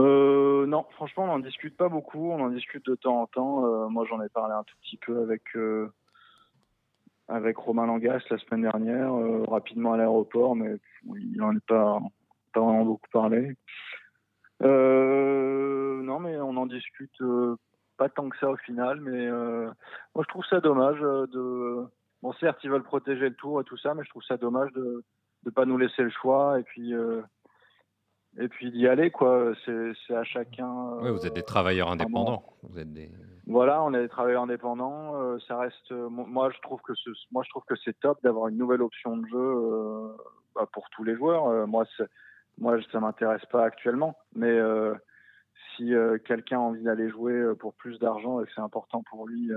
Euh, non, franchement, on n'en discute pas beaucoup. On en discute de temps en temps. Euh, moi, j'en ai parlé un tout petit peu avec, avec Romain Langas la semaine dernière, rapidement à l'aéroport, mais il n'en est pas, pas vraiment beaucoup parlé. Non, mais on en discute pas tant que ça au final. Mais moi, je trouve ça dommage de. Bon, certes, ils veulent protéger le tour et tout ça, mais je trouve ça dommage de ne pas nous laisser le choix. Et puis et puis d'y aller quoi c'est à chacun oui, vous êtes des travailleurs indépendants. Vous êtes des voilà on est des travailleurs indépendants euh, ça reste moi je trouve que ce, moi je trouve que c'est top d'avoir une nouvelle option de jeu euh, bah, pour tous les joueurs. Euh, moi moi ça m'intéresse pas actuellement mais si quelqu'un a envie d'aller jouer pour plus d'argent et que c'est important pour lui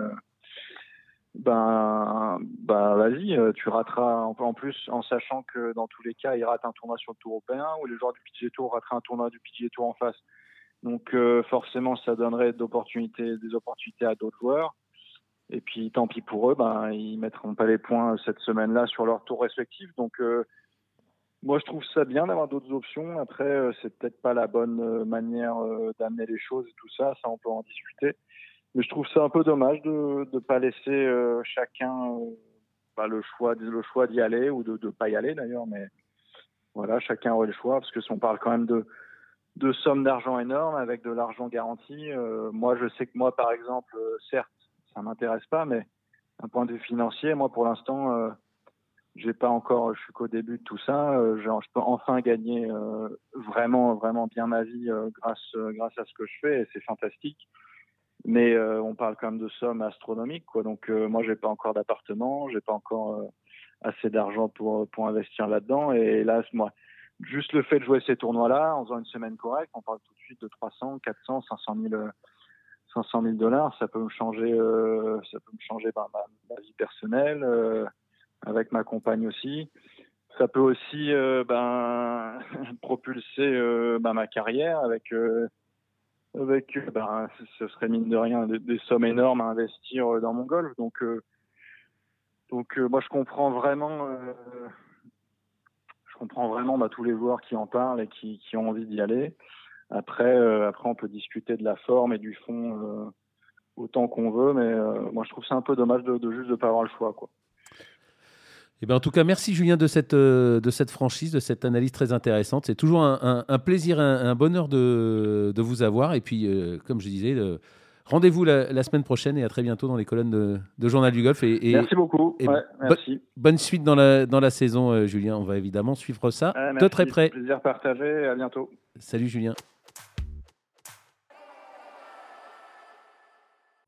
ben, ben vas-y, euh, tu rateras en plus en sachant que dans tous les cas, il rate un tournoi sur le Tour européen ou les joueurs du PGA Tour rateraient un tournoi du PGA Tour en face. Donc euh, forcément, ça donnerait des opportunités à d'autres joueurs. Et puis tant pis pour eux, ben ils mettront pas les points cette semaine-là sur leur tour respectif. Donc euh, moi, je trouve ça bien d'avoir d'autres options. Après, c'est peut-être pas la bonne manière d'amener les choses et tout ça. Ça, on peut en discuter. Mais je trouve ça un peu dommage de ne pas laisser euh, chacun euh, bah, le choix, le choix d'y aller ou de ne pas y aller d'ailleurs. Mais voilà, chacun aurait le choix parce que si on parle quand même de, de sommes d'argent énormes avec de l'argent garanti. Euh, moi, je sais que moi, par exemple, certes, ça m'intéresse pas, mais d'un point de vue financier, moi, pour l'instant, j'ai pas encore, je suis qu'au début de tout ça. je peux enfin gagner vraiment, vraiment bien ma vie grâce, grâce à ce que je fais et c'est fantastique mais euh, on parle quand même de sommes astronomiques quoi. Donc euh, moi j'ai pas encore d'appartement j'ai pas encore euh, assez d'argent pour pour investir là-dedans. Et là moi juste le fait de jouer ces tournois là en faisant une semaine correcte on parle tout de suite de 300 400 500 000 500 000 dollars. Ça peut me changer ça peut me changer ben, ma, vie personnelle avec ma compagne aussi. Ça peut aussi ben propulser ben, ma carrière avec avec ben, ce serait mine de rien des, sommes énormes à investir dans mon golf. Donc, euh, donc euh, moi je comprends vraiment, euh, je comprends vraiment bah, tous les joueurs qui en parlent et qui, qui ont envie d'y aller. Après, après on peut discuter de la forme et du fond autant qu'on veut, mais moi je trouve ça un peu dommage de, de juste de pas avoir le choix, quoi. Eh ben, en tout cas, merci Julien de cette, euh, de cette franchise, de cette analyse très intéressante. C'est toujours un, un, plaisir, un, un, bonheur de, de, vous avoir. Et puis, euh, comme je disais, rendez-vous la, semaine prochaine et à très bientôt dans les colonnes de, de Journal du Golf. Et, merci beaucoup. Et merci. bonne suite dans la, dans la saison, euh, Julien. On va évidemment suivre ça de très près. Plaisir partagé. À bientôt. Salut Julien.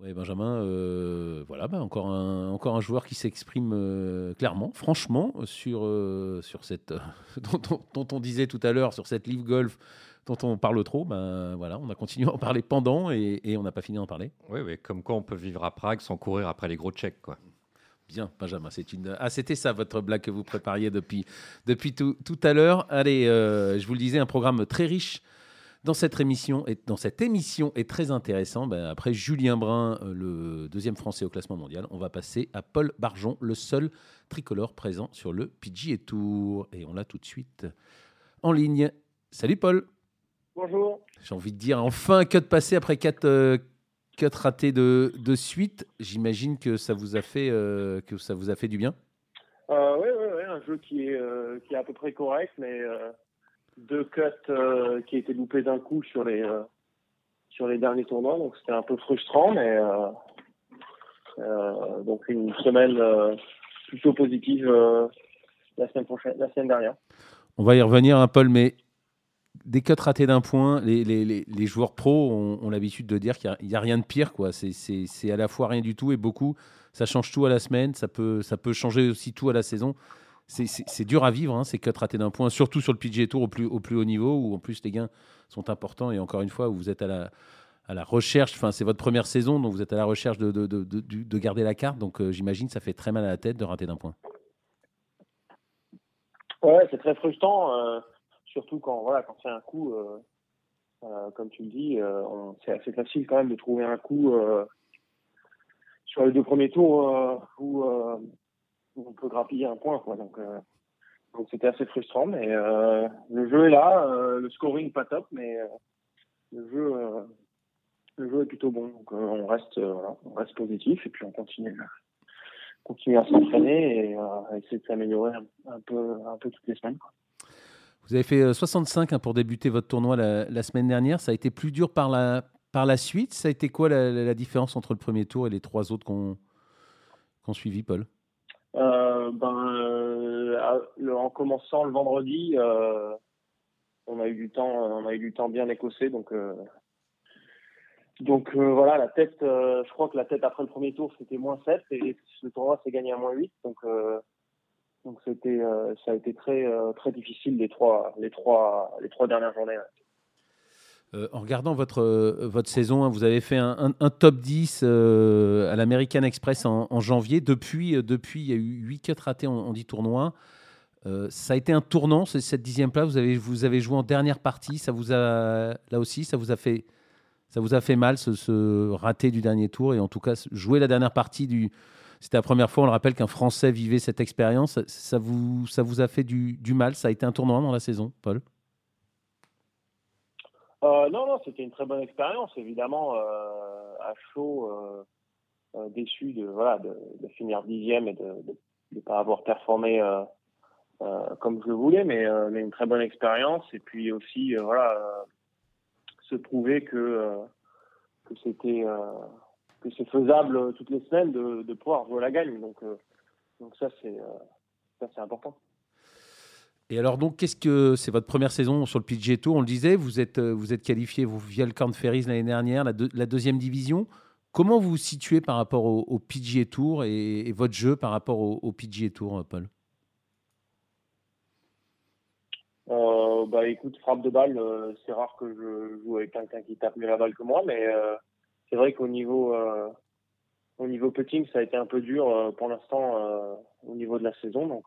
Oui, Benjamin, euh, voilà, bah, encore, un, encore un joueur qui s'exprime euh, clairement, franchement, sur, euh, sur cette, dont, on disait tout à l'heure, sur cette Live Golf dont on parle trop. Ben, voilà, on a continué à en parler pendant et, on n'a pas fini d'en parler. Oui, oui, comme quoi on peut vivre à Prague sans courir après les gros checks. Quoi. Bien, Benjamin, c'est une. Ah, c'était ça votre blague que vous prépariez depuis, depuis tout, tout à l'heure. Allez, je vous le disais, un programme très riche dans cette émission, et dans cette émission est très intéressant. Ben, après Julien Brun, euh, le deuxième Français au classement mondial, on va passer à Paul Barjon, le seul tricolore présent sur le PGA Tour. Et on l'a tout de suite en ligne. Salut Paul. Bonjour. J'ai envie de dire enfin un cut passé après quatre euh, cuts ratés de, de suite. J'imagine que ça vous a fait euh, que ça vous a fait du bien. oui, oui, oui, un jeu qui est qui est à peu près correct, mais deux cuts euh, qui étaient loupés d'un coup sur les euh, sur les derniers tournois, donc c'était un peu frustrant, mais euh, donc une semaine plutôt positive la semaine la semaine dernière. On va y revenir un peu, mais des cuts ratés d'un point, les, les, les, joueurs pros ont, l'habitude de dire qu'il n'y a, rien de pire. quoi. C'est à la fois rien du tout et beaucoup. Ça change tout à la semaine, ça peut, ça peut changer aussi tout à la saison c'est dur à vivre, hein, ces cuts ratés d'un point, surtout sur le PGA Tour au plus, au plus haut niveau, où en plus les gains sont importants. Et encore une fois, vous êtes à la, recherche, enfin c'est votre première saison, donc vous êtes à la recherche de, de, de, de garder la carte. Donc euh, j'imagine ça fait très mal à la tête de rater d'un point. Ouais, c'est très frustrant, euh, surtout quand voilà quand c'est un coup, euh, comme tu le dis, c'est assez facile quand même de trouver un coup sur les deux premiers tours où on peut grappiller un point. Quoi. Donc, euh, donc c'était assez frustrant, mais euh, le jeu est là, euh, le scoring pas top, mais le jeu, le jeu est plutôt bon. Donc on reste, voilà, on reste positif et puis on continue, continue à s'entraîner et à essayer de s'améliorer un, peu, un peu toutes les semaines. Vous avez fait 65 hein, pour débuter votre tournoi la, semaine dernière. Ça a été plus dur par la, par la suite. Ça a été quoi la, différence entre le premier tour et les trois autres qu'on qu suivi, Paul? Ben, En commençant le vendredi, on a eu du temps, on a eu du temps bien écossais, donc donc euh, voilà, la tête, euh, je crois que la tête après le premier tour c'était moins 7 et le tournoi s'est gagné à moins 8. Donc euh, donc c'était ça a été très très difficile les trois les trois les trois dernières journées. En regardant votre, votre saison, hein, vous avez fait un, top 10 à l'American Express en, janvier. Depuis, depuis, il y a eu 8 cuts ratés en, en 10 tournois. ça a été un tournant, cette dixième place. Vous avez, vous avez joué en dernière partie. Ça vous a, là aussi, ça vous a fait ça vous a fait mal, ce, raté du dernier tour et en tout cas jouer la dernière partie du. C'était la première fois, on le rappelle, qu'un Français vivait cette expérience. Ça vous, ça vous a fait du, mal Ça a été un tournoi dans la saison, Paul? Euh, Non, non, c'était une très bonne expérience. Évidemment, euh, à chaud, euh, déçu de, voilà, de, finir dixième et de ne pas avoir performé comme je le voulais, mais, une très bonne expérience. Et puis aussi, voilà se prouver que, que c'était c'est faisable toutes les semaines de, de, pouvoir jouer la gagne. Donc, donc ça, c'est important. Et alors donc, qu'est-ce que c'est votre première saison sur le PGA Tour? On le disait, vous êtes vous êtes qualifié vous, via le Corn Ferries l'année dernière, la, deuxième division. Comment vous vous situez par rapport au, au PGA Tour et, votre jeu par rapport au, au PGA Tour, Paul? Euh, bah écoute, frappe de balle, euh, c'est rare que je joue avec quelqu'un qui tape mieux la balle que moi, mais euh, c'est vrai qu'au niveau au niveau putting, ça a été un peu dur pour l'instant au niveau de la saison, donc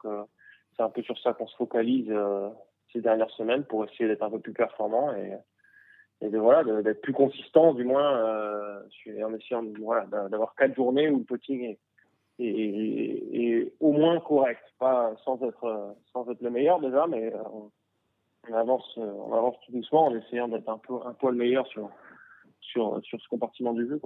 c'est un peu sur ça qu'on se focalise ces dernières semaines pour essayer d'être un peu plus performant et, voilà d'être plus consistant du moins en essayant d'avoir quatre journées où le putting est, au moins correct, pas sans être sans être le meilleur déjà, mais on avance, euh, on avance tout doucement en essayant d'être un peu un poil meilleur sur, sur, sur ce compartiment du jeu.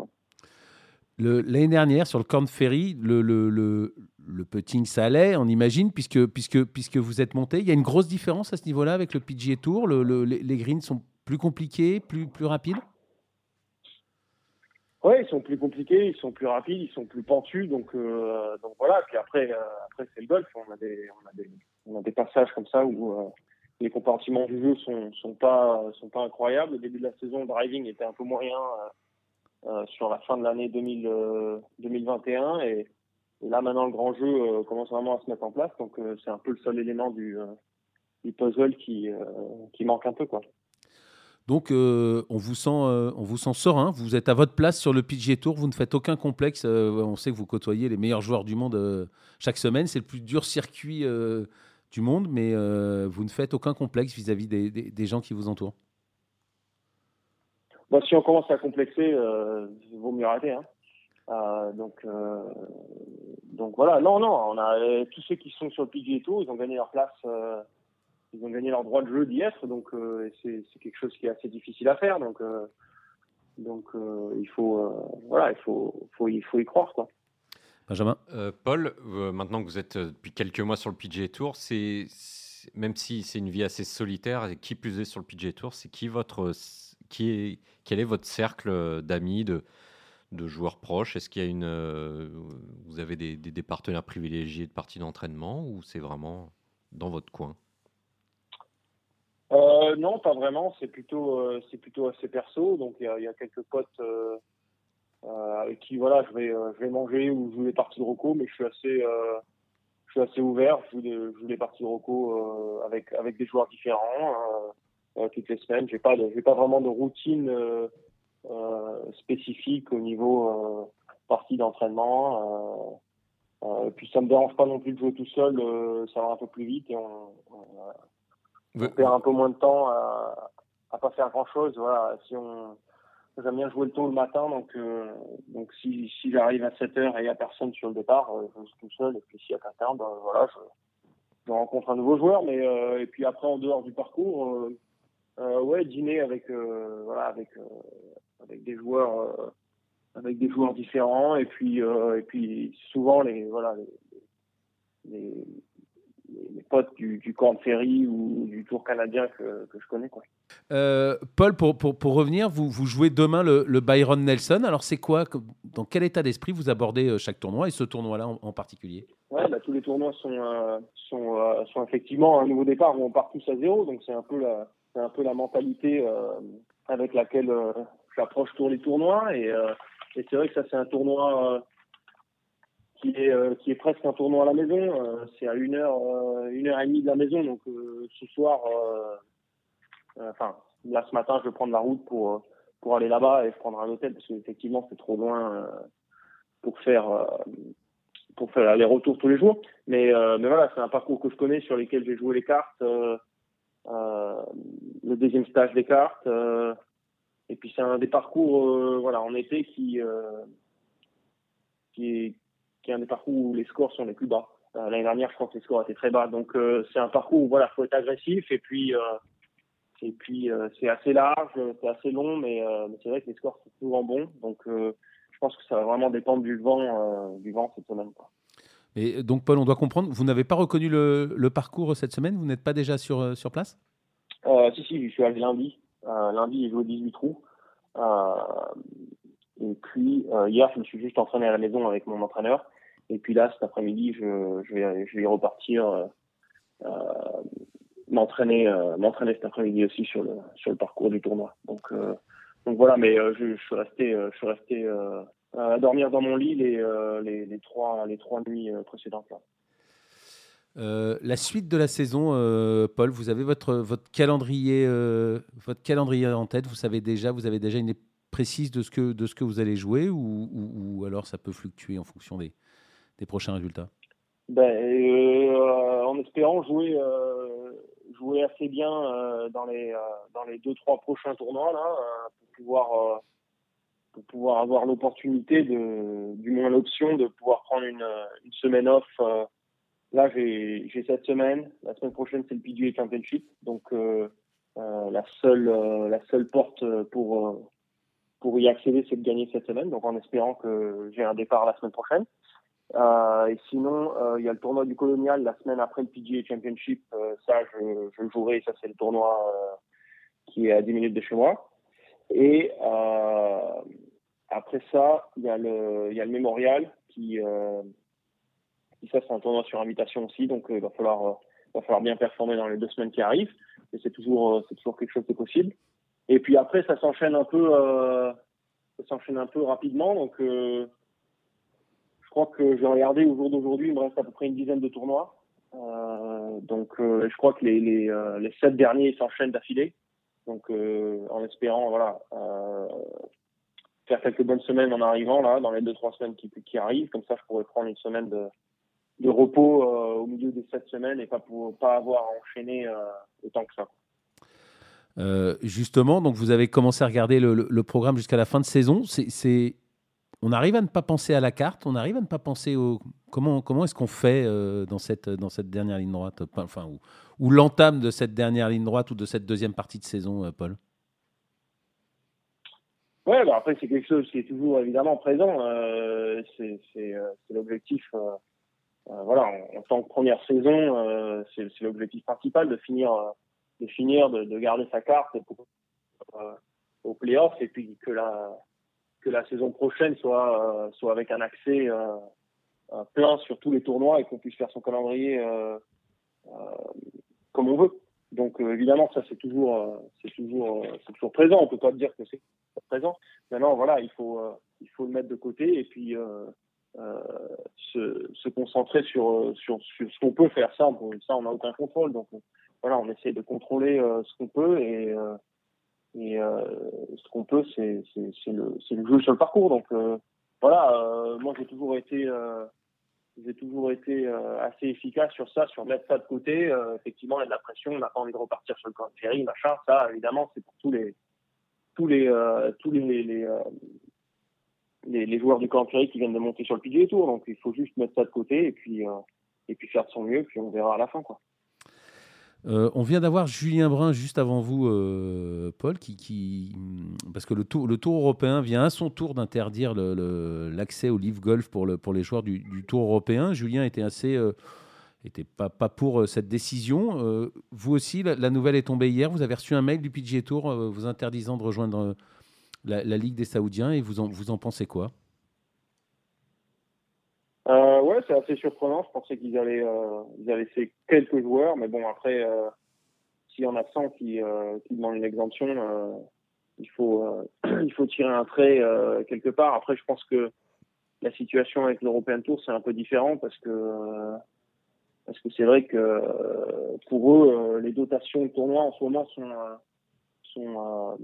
L'année dernière, sur le Corn Ferry, le, le, le, le, putting, ça allait, on imagine, puisque, puisque, puisque vous êtes monté. Il y a une grosse différence à ce niveau-là avec le PGA Tour le, Les greens sont plus compliqués, plus, plus rapides? Oui, ils sont plus compliqués, ils sont plus rapides, ils sont plus pentus. Donc, euh, voilà. Puis après, euh, après c'est le golf. On a, des, on, a des, passages comme ça où, les compartiments du jeu sont, sont pas sont pas incroyables. Au début de la saison, le driving était un peu moyen euh, euh sur la fin de l'année 2021 euh, et, là maintenant le grand jeu euh, commence vraiment à se mettre en place. Donc c'est un peu le seul élément du, puzzle qui qui manque un peu quoi. Donc, on, vous sent, on vous sent serein. Vous êtes à votre place sur le PGA Tour. Vous ne faites aucun complexe. on sait que vous côtoyez les meilleurs joueurs du monde chaque semaine. C'est le plus dur circuit du monde, mais euh, vous ne faites aucun complexe vis-à-vis des, des, gens qui vous entourent. Bon, bah, si on commence à complexer, euh, il vaut mieux arrêter. Hein. Euh, donc, donc voilà. Non, non, on a tous ceux qui sont sur le PGA Tour, ils ont gagné leur place, ils ont gagné leur droit de jeu d'y être. Donc c'est quelque chose qui est assez difficile à faire. Donc donc il faut voilà, il faut, faut il faut y croire quoi. Benjamin? Euh, Paul, euh, maintenant que vous êtes euh, depuis quelques mois sur le PGA Tour, c'est même si c'est une vie assez solitaire, et qui plus est sur le PGA Tour, c'est qui votre quel est votre cercle d'amis de joueurs proches? Est-ce qu'il y a une vous avez des, partenaires privilégiés de parties d'entraînement ou c'est vraiment dans votre coin? Non, pas vraiment. C'est plutôt, plutôt assez perso. Donc il y, a quelques potes euh, avec qui voilà, je vais, euh, je vais manger ou jouer des parties de roco, mais je suis assez, euh, je suis assez ouvert. Je joue des, parties de roco avec, avec des joueurs différents toutes les semaines. J'ai pas, j'ai pas vraiment de routine spécifique au niveau partie d'entraînement. Euh, puis ça me dérange pas non plus de jouer tout seul, ça va un peu plus vite et on, on, perd un peu moins de temps à, à pas faire grand chose. Voilà, si on J'aime bien jouer le tôt le matin, donc, euh, donc si, si j'arrive à 7 heures et il n'y a personne sur le départ, euh, je joue tout seul. Et puis s'il y a quelqu'un, ben, voilà, je, je, rencontre un nouveau joueur. Mais, euh, et puis après, en dehors du parcours, ouais, dîner avec, voilà, avec, avec des joueurs, avec des joueurs différents. Et puis, et puis souvent, les, voilà, les, les, les potes du, du Corn Ferry ou du Tour canadien que, que je connais. Quoi. Euh, Paul, pour, pour, pour, revenir, vous, vous jouez demain le, le Byron Nelson. Alors, c'est quoi Dans quel état d'esprit vous abordez euh, chaque tournoi et ce tournoi-là en, en, particulier? Ouais, bah, tous les tournois sont, euh, sont, euh, sont effectivement un nouveau départ où on part tous à zéro. Donc, c'est un peu la, c'est un peu la mentalité euh, avec laquelle j'approche tous les tournois. Et, et c'est vrai que ça, c'est un tournoi qui est, euh, qui est presque un tournoi à la maison. Euh, c'est à une heure, euh, une heure et demie de la maison. Donc ce soir, enfin là ce matin, je vais prendre la route pour pour aller là-bas et prendre un hôtel parce qu'effectivement c'est trop loin pour faire pour faire aller-retour tous les jours. Mais mais voilà, c'est un parcours que je connais sur lesquels j'ai joué les cartes. Le deuxième stage des cartes. et puis c'est un des parcours voilà en été qui qui est qui est un des parcours où les scores sont les plus bas. Euh, L'année dernière, je crois que les scores étaient très bas. Donc euh, c'est un parcours où voilà, faut être agressif et puis euh, et puis euh, c'est assez large, c'est assez long, mais, euh, mais c'est vrai que les scores sont souvent bons. Donc euh, je pense que ça va vraiment dépendre du vent, du vent cette semaine. Quoi. Et donc Paul, on doit comprendre, vous n'avez pas reconnu le, parcours cette semaine? Vous n'êtes pas déjà sur, sur place? Si, si, je suis allé lundi. lundi, j'ai joué 18 trous. Et puis euh, hier, je me suis juste entraîné à la maison avec mon entraîneur. Et puis là, cet après-midi, je, vais, repartir euh, euh, m'entraîner, euh, m'entraîner cet après-midi aussi sur le parcours du tournoi. Donc euh, voilà, mais euh, je suis resté à dormir dans mon lit les les, les trois les trois nuits précédentes. Là. Euh, la suite de la saison, euh, Paul, vous avez votre, votre, calendrier, euh, votre calendrier en tête. Vous savez déjà, vous avez déjà une précise de ce que, de ce que vous allez jouer ou, ou, ou alors ça peut fluctuer en fonction des, des prochains résultats? Ben, euh, En espérant jouer, euh, jouer assez bien euh, dans les, dans les deux, trois prochains tournois là, pour, pouvoir, pour pouvoir avoir l'opportunité, de, du moins l'option de pouvoir prendre une, une semaine off. là, j'ai cette semaine. La semaine prochaine, c'est le PGA Championship. Donc, la, seule, la seule porte pour pour y accéder, c'est de gagner cette semaine, donc en espérant que j'ai un départ la semaine prochaine. Euh, et sinon, euh, il y a le tournoi du Colonial la semaine après le PGA Championship. Euh, ça, je, je le jouerai. Ça, c'est le tournoi euh, qui est à 10 minutes de chez moi. Et euh, après ça, il y a le, il Mémorial qui, qui ça, c'est un tournoi sur invitation aussi. Donc, il va falloir, va falloir bien performer dans les deux semaines qui arrivent. Et c'est toujours, toujours quelque chose de possible. Et puis après, ça s'enchaîne un peu, euh, ça s'enchaîne un peu rapidement. Donc, euh, je crois que je vais regarder au jour d'aujourd'hui, il me reste à peu près une dizaine de tournois. Euh, donc, euh, je crois que les, les, euh, sept derniers s'enchaînent d'affilée. Donc, euh, en espérant, voilà, faire quelques bonnes semaines en arrivant là, dans les deux trois semaines qui, qui arrivent. Comme ça, je pourrais prendre une semaine de, repos au milieu des sept semaines et pas pour pas avoir à enchaîner autant que ça. Euh, justement, donc vous avez commencé à regarder le, le, programme jusqu'à la fin de saison. C'est, on arrive à ne pas penser à la carte, on arrive à ne pas penser au comment comment est-ce qu'on fait euh, dans cette dans cette dernière ligne droite, enfin ou, ou l'entame de cette dernière ligne droite ou de cette deuxième partie de saison, euh, Paul? Ouais, bah après c'est quelque chose qui est toujours évidemment présent. Euh, c'est l'objectif. voilà, en, tant que première saison, c'est l'objectif principal de finir de finir, de, de, garder sa carte pour, euh, au playoff et puis que la, que la saison prochaine soit, euh, soit avec un accès euh, plein sur tous les tournois et qu'on puisse faire son calendrier euh, euh, comme on veut. Donc évidemment ça c'est toujours c'est toujours toujours présent. On peut pas dire que c'est présent. Maintenant voilà il faut il faut le mettre de côté et puis se, se concentrer sur sur, sur ce qu'on peut faire. Ça on, ça n'a aucun contrôle donc voilà, on essaie de contrôler euh, ce qu'on peut et, euh, et euh, ce qu'on peut, c'est le, le jeu sur le parcours. Donc voilà, moi j'ai toujours été j'ai toujours été euh, assez efficace sur ça, sur mettre ça de côté. Euh, effectivement, il y a de la pression, on n'a pas envie de repartir sur le camp de série, machin. Ça, évidemment, c'est pour tous les tous les euh, tous les les, les, les, joueurs du camp qui viennent de monter sur le PGA Tour. Donc, il faut juste mettre ça de côté et puis et puis faire de son mieux, puis on verra à la fin, quoi. Euh, on vient d'avoir Julien Brun juste avant vous, euh, Paul, qui, qui, parce que le tour, le tour européen vient à son tour d'interdire l'accès au Live Golf pour, le, pour les joueurs du, du, Tour européen. Julien était assez, euh, n'était pas, pas pour cette décision. vous aussi, la, nouvelle est tombée hier. Vous avez reçu un mail du PGA Tour vous interdisant de rejoindre la, Ligue des Saoudiens et vous en, vous en pensez quoi? Ouais, c'est assez surprenant. Je pensais qu'ils allaient, ils allaient laisser quelques joueurs, mais bon, après, s'il y en a 100 qui, qui demandent une exemption, il faut euh, il faut tirer un trait euh, quelque part. Après, je pense que la situation avec l'European Tour c'est un peu différent parce que euh, parce que c'est vrai que pour eux les dotations de tournois en ce moment sont sont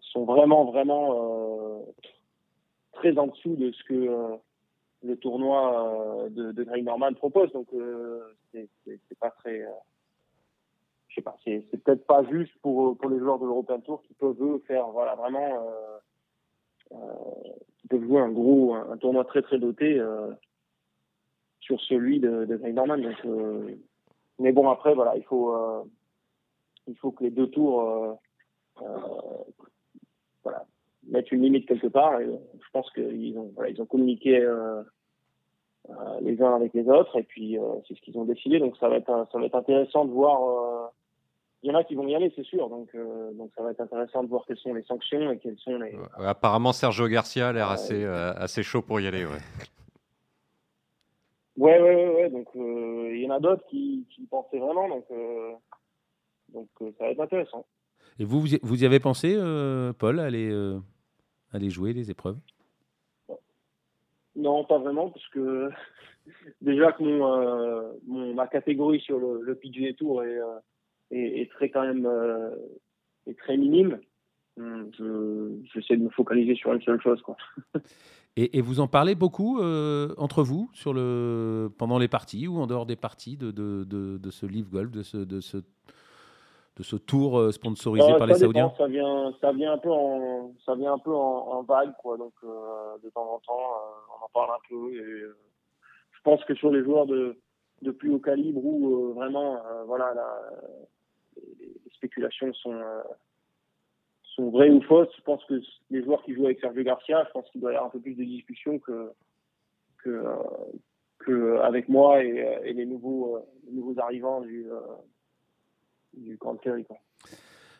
sont vraiment vraiment très en dessous de ce que le tournoi de, de Greg Norman propose. Donc c'est pas très je sais pas, c'est, peut-être pas juste pour, pour les joueurs de l'European Tour qui peuvent eux faire voilà vraiment euh, euh, qui peuvent jouer un gros un, tournoi très très doté euh, sur celui de, de Greg Norman. Donc, euh, mais bon après voilà, il faut euh, il faut que les deux tours voilà mettent une limite quelque part. Et je pense qu'ils ont voilà, ils ont communiqué. les uns avec les autres et puis c'est ce qu'ils ont décidé donc ça va être ça va être intéressant de voir il y en a qui vont y aller, c'est sûr. Donc, euh, donc ça va être intéressant de voir quelles sont les sanctions et quelles sont les. apparemment, Sergio Garcia a l'air assez, euh, assez chaud pour y aller. Ouais, ouais, ouais. ouais, Donc, euh, il y en a d'autres qui, qui pensaient vraiment. Donc, donc ça va être intéressant. Et vous, vous y avez pensé, Paul, à aller, aller jouer les épreuves? Non, pas vraiment, parce que déjà que mon, mon, ma catégorie sur le, le PGA Tour est est, très quand même euh, est très minime. Hum, j'essaie de me focaliser sur une seule chose. Quoi. Et, vous en parlez beaucoup euh, entre vous sur le, pendant les parties ou en dehors des parties de, de, de, ce Live Golf, de ce, de ce, de ce tour euh, sponsorisé par les Saoudiens ça vient, ça vient un peu en, ça vient un peu en, vague, quoi. Donc de temps en temps, on en parle un peu. Et, je pense que sur les joueurs de, de plus haut calibre où vraiment, voilà, la, les spéculations sont, euh, sont vraies ou fausses. Je pense que les joueurs qui jouent avec Sergio Garcia, je pense qu'il doit y avoir un peu plus de discussion que, que, euh, avec moi et, euh, et les, nouveaux, arrivants du, du Grand Thierry.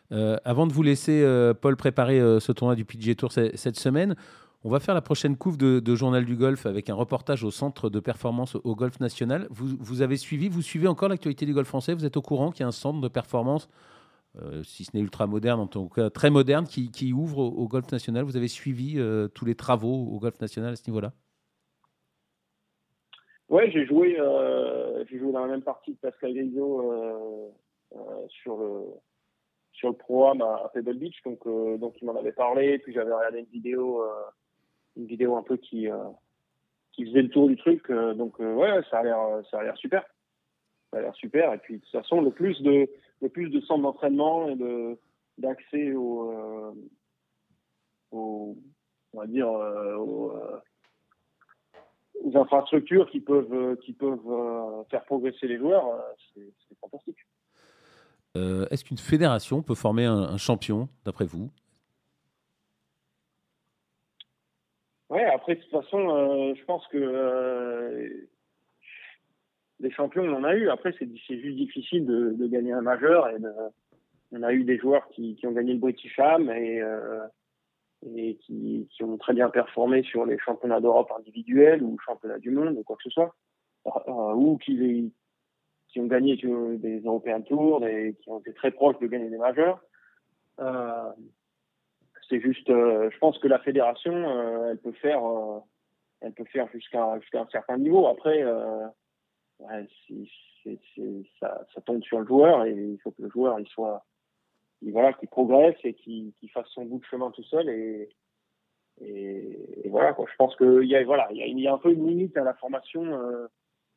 avant de vous laisser, Paul, préparer ce tournoi du PGA Tour cette semaine, on va faire la prochaine couve de, Journal du Golf avec un reportage au centre de performance au Golf National. Vous, vous avez suivi, vous suivez encore l'actualité du golf français Vous êtes au courant qu'il y a un centre de performance, euh, si ce n'est ultra moderne, en tout cas très moderne, qui, ouvre au, Golf National Vous avez suivi euh, tous les travaux au Golf National à ce niveau-là? Oui, j'ai joué, euh, joué dans la même partie de Pascal Grisot sur le sur le programme à, Pebble Beach, donc donc il m'en avait parlé, puis j'avais regardé une vidéo une vidéo un peu qui qui faisait le tour du truc. Donc ouais, ça a l'air super. Ça a l'air super. Et puis de toute façon, le plus de le plus de centres d'entraînement et de d'accès aux, on va dire aux, infrastructures qui peuvent qui peuvent faire progresser les joueurs, c'est fantastique. Est-ce qu'une fédération peut former un champion, d'après vous? Ouais, après, de toute façon, euh, je pense que les champions, on en a eu. Après, c'est juste difficile de, de, gagner un majeur. Et de, on a eu des joueurs qui, qui ont gagné le British Am et, euh, et qui, qui, ont très bien performé sur les championnats d'Europe individuels ou championnats du monde ou quoi que ce soit. Euh, ou qui, qui ont gagné des European Tours et qui ont été très proches de gagner des majeurs. Euh, c'est juste, euh, je pense que la fédération, euh, elle peut faire, euh, elle peut faire jusqu'à jusqu'à un certain niveau. Après, ouais, ça, ça, tombe sur le joueur et il faut que le joueur il soit, il, voilà, qu'il progresse et qu'il fasse son bout de chemin tout seul et et, voilà quoi. Je pense qu'il y a voilà, il y a, y a un peu une limite à la formation.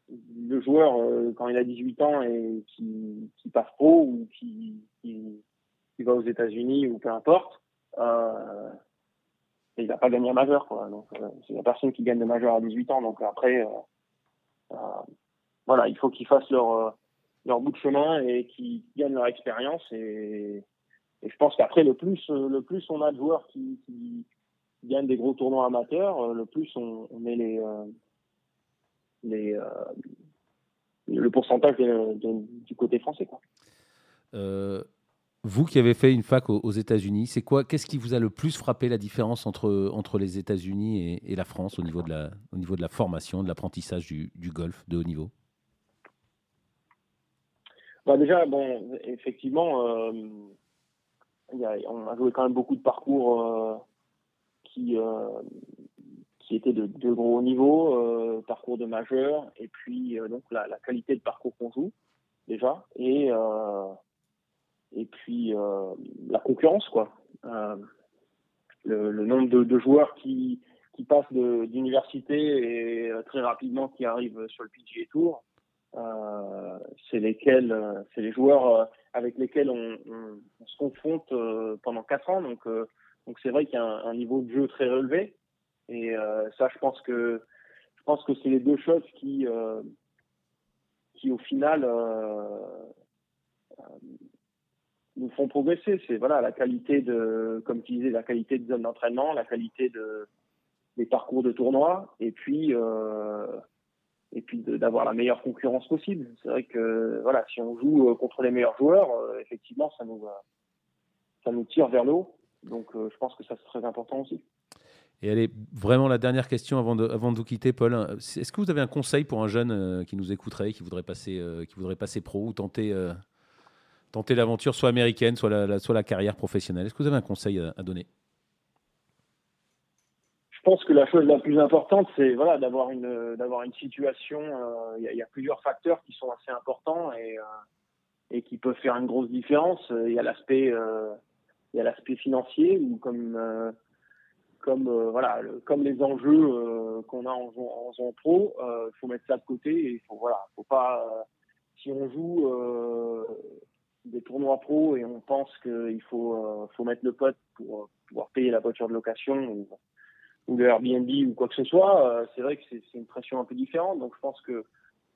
le joueur quand il a 18 ans et qui, qui passe pro ou qui, qui, va aux États-Unis ou peu importe, euh, il n'a pas gagné un majeur, quoi. Donc, euh, c'est la personne qui gagne le majeur à 18 ans. Donc après, euh, voilà, il faut qu'ils fassent leur leur bout de chemin et qu'ils gagnent leur expérience. Et, je pense qu'après, le plus, le plus on a de joueurs qui, gagnent des gros tournois amateurs, le plus on, met les, les, le pourcentage du côté français. Vous qui avez fait une fac aux, États-Unis, c'est quoi Qu'est-ce qui vous a le plus frappé la différence entre, entre les États-Unis et, la France au niveau de la, au niveau de la formation, de l'apprentissage du, golf de haut niveau? Bah Déjà, bon, effectivement, euh, on a joué quand même beaucoup de parcours euh, qui, euh, qui étaient de, de gros niveau, parcours de majeur, et puis donc la, la, qualité de parcours qu'on joue déjà, et et puis la concurrence quoi. Le, nombre de, joueurs qui, qui passent d'université et très rapidement qui arrivent sur le PGA Tour, c'est lesquels, c'est les joueurs avec lesquels on, on, se confronte pendant quatre ans. Donc, donc c'est vrai qu'il y a un, un, niveau de jeu très relevé. Et ça, je pense que je pense que c'est les deux choses qui, qui au final nous font progresser. C'est voilà la qualité de, comme tu disais, la qualité de zone d'entraînement, la qualité de des parcours de tournoi, et puis euh, et puis d'avoir la meilleure concurrence possible. C'est vrai que voilà, si on joue euh, contre les meilleurs joueurs, euh, effectivement, ça nous ça nous tire vers le haut. Donc je pense que ça c'est très important aussi. Et allez, vraiment la dernière question avant de, avant de vous quitter, Paul. Est-ce que vous avez un conseil pour un jeune qui nous écouterait, qui voudrait passer, qui voudrait passer pro ou tenter tenter l'aventure soit américaine, soit la, soit la carrière professionnelle? Est-ce que vous avez un conseil à, donner? Je pense que la chose la plus importante, c'est voilà, d'avoir une, d'avoir une situation. Euh, il y, a plusieurs facteurs qui sont assez importants et, euh, et qui peuvent faire une grosse différence. Il y a l'aspect, euh, il l'aspect financier ou comme comme voilà comme les enjeux qu'on a en, en pro, il faut mettre ça de côté et faut voilà, faut pas si on joue des tournois pro et on pense qu'il faut, faut mettre le pote pour pouvoir payer la voiture de location ou, ou le Airbnb ou quoi que ce soit, euh, c'est vrai que c'est une pression un peu différente. Donc je pense que,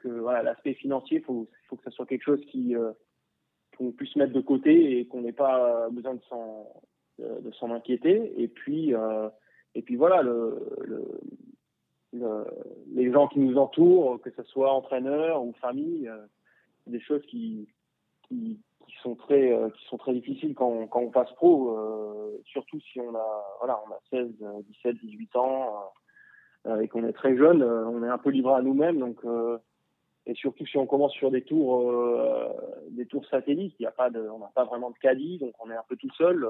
voilà, l'aspect financier, faut, faut que ça soit quelque chose qui qu'on puisse mettre de côté et qu'on n'ait pas besoin de s'en de, inquiéter. Et puis et puis voilà le, le, les gens qui nous entourent, que ce soit entraîneurs ou famille, des choses qui, qui sont très euh, qui sont très difficiles quand on, quand on passe pro euh, surtout si on a voilà on a 16 17 18 ans euh, et qu'on est très jeune on est un peu livré à nous-mêmes donc et surtout si on commence sur des tours des tours satellites il y a pas de on n'a pas vraiment de caddie donc on est un peu tout seul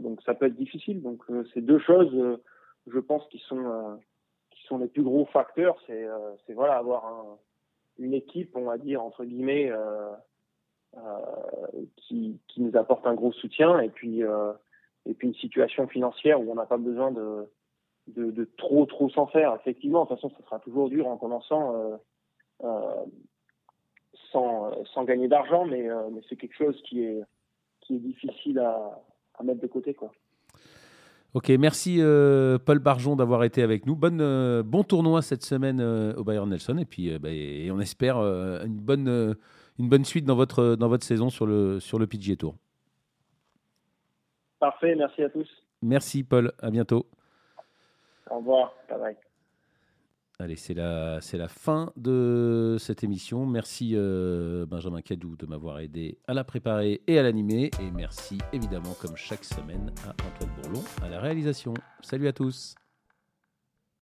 donc ça peut être difficile. Donc c'est deux choses je pense qui sont qui sont les plus gros facteurs c'est c'est voilà avoir un, une équipe on va dire entre guillemets euh, qui, qui, nous apporte un gros soutien et puis, euh, et puis une situation financière où on n'a pas besoin de, trop trop s'en faire. Effectivement, de toute façon, ça sera toujours dur en commençant euh, euh, sans, sans gagner d'argent, mais, c'est quelque chose qui est, difficile à, à mettre de côté. Quoi. Ok, merci Paul Barjon d'avoir été avec nous. Bonne, bon tournoi cette semaine au Bayern Nelson et puis bah, et on espère une bonne une bonne suite dans votre, dans votre saison sur le, sur le PGA Tour. Parfait, merci à tous. Merci Paul, à bientôt. Au revoir, bye bye. Allez, c'est la, c'est la fin de cette émission. Merci euh, Benjamin Cadou de m'avoir aidé à la préparer et à l'animer. Et merci évidemment, comme chaque semaine, à Antoine Bourlon à la réalisation. Salut à tous.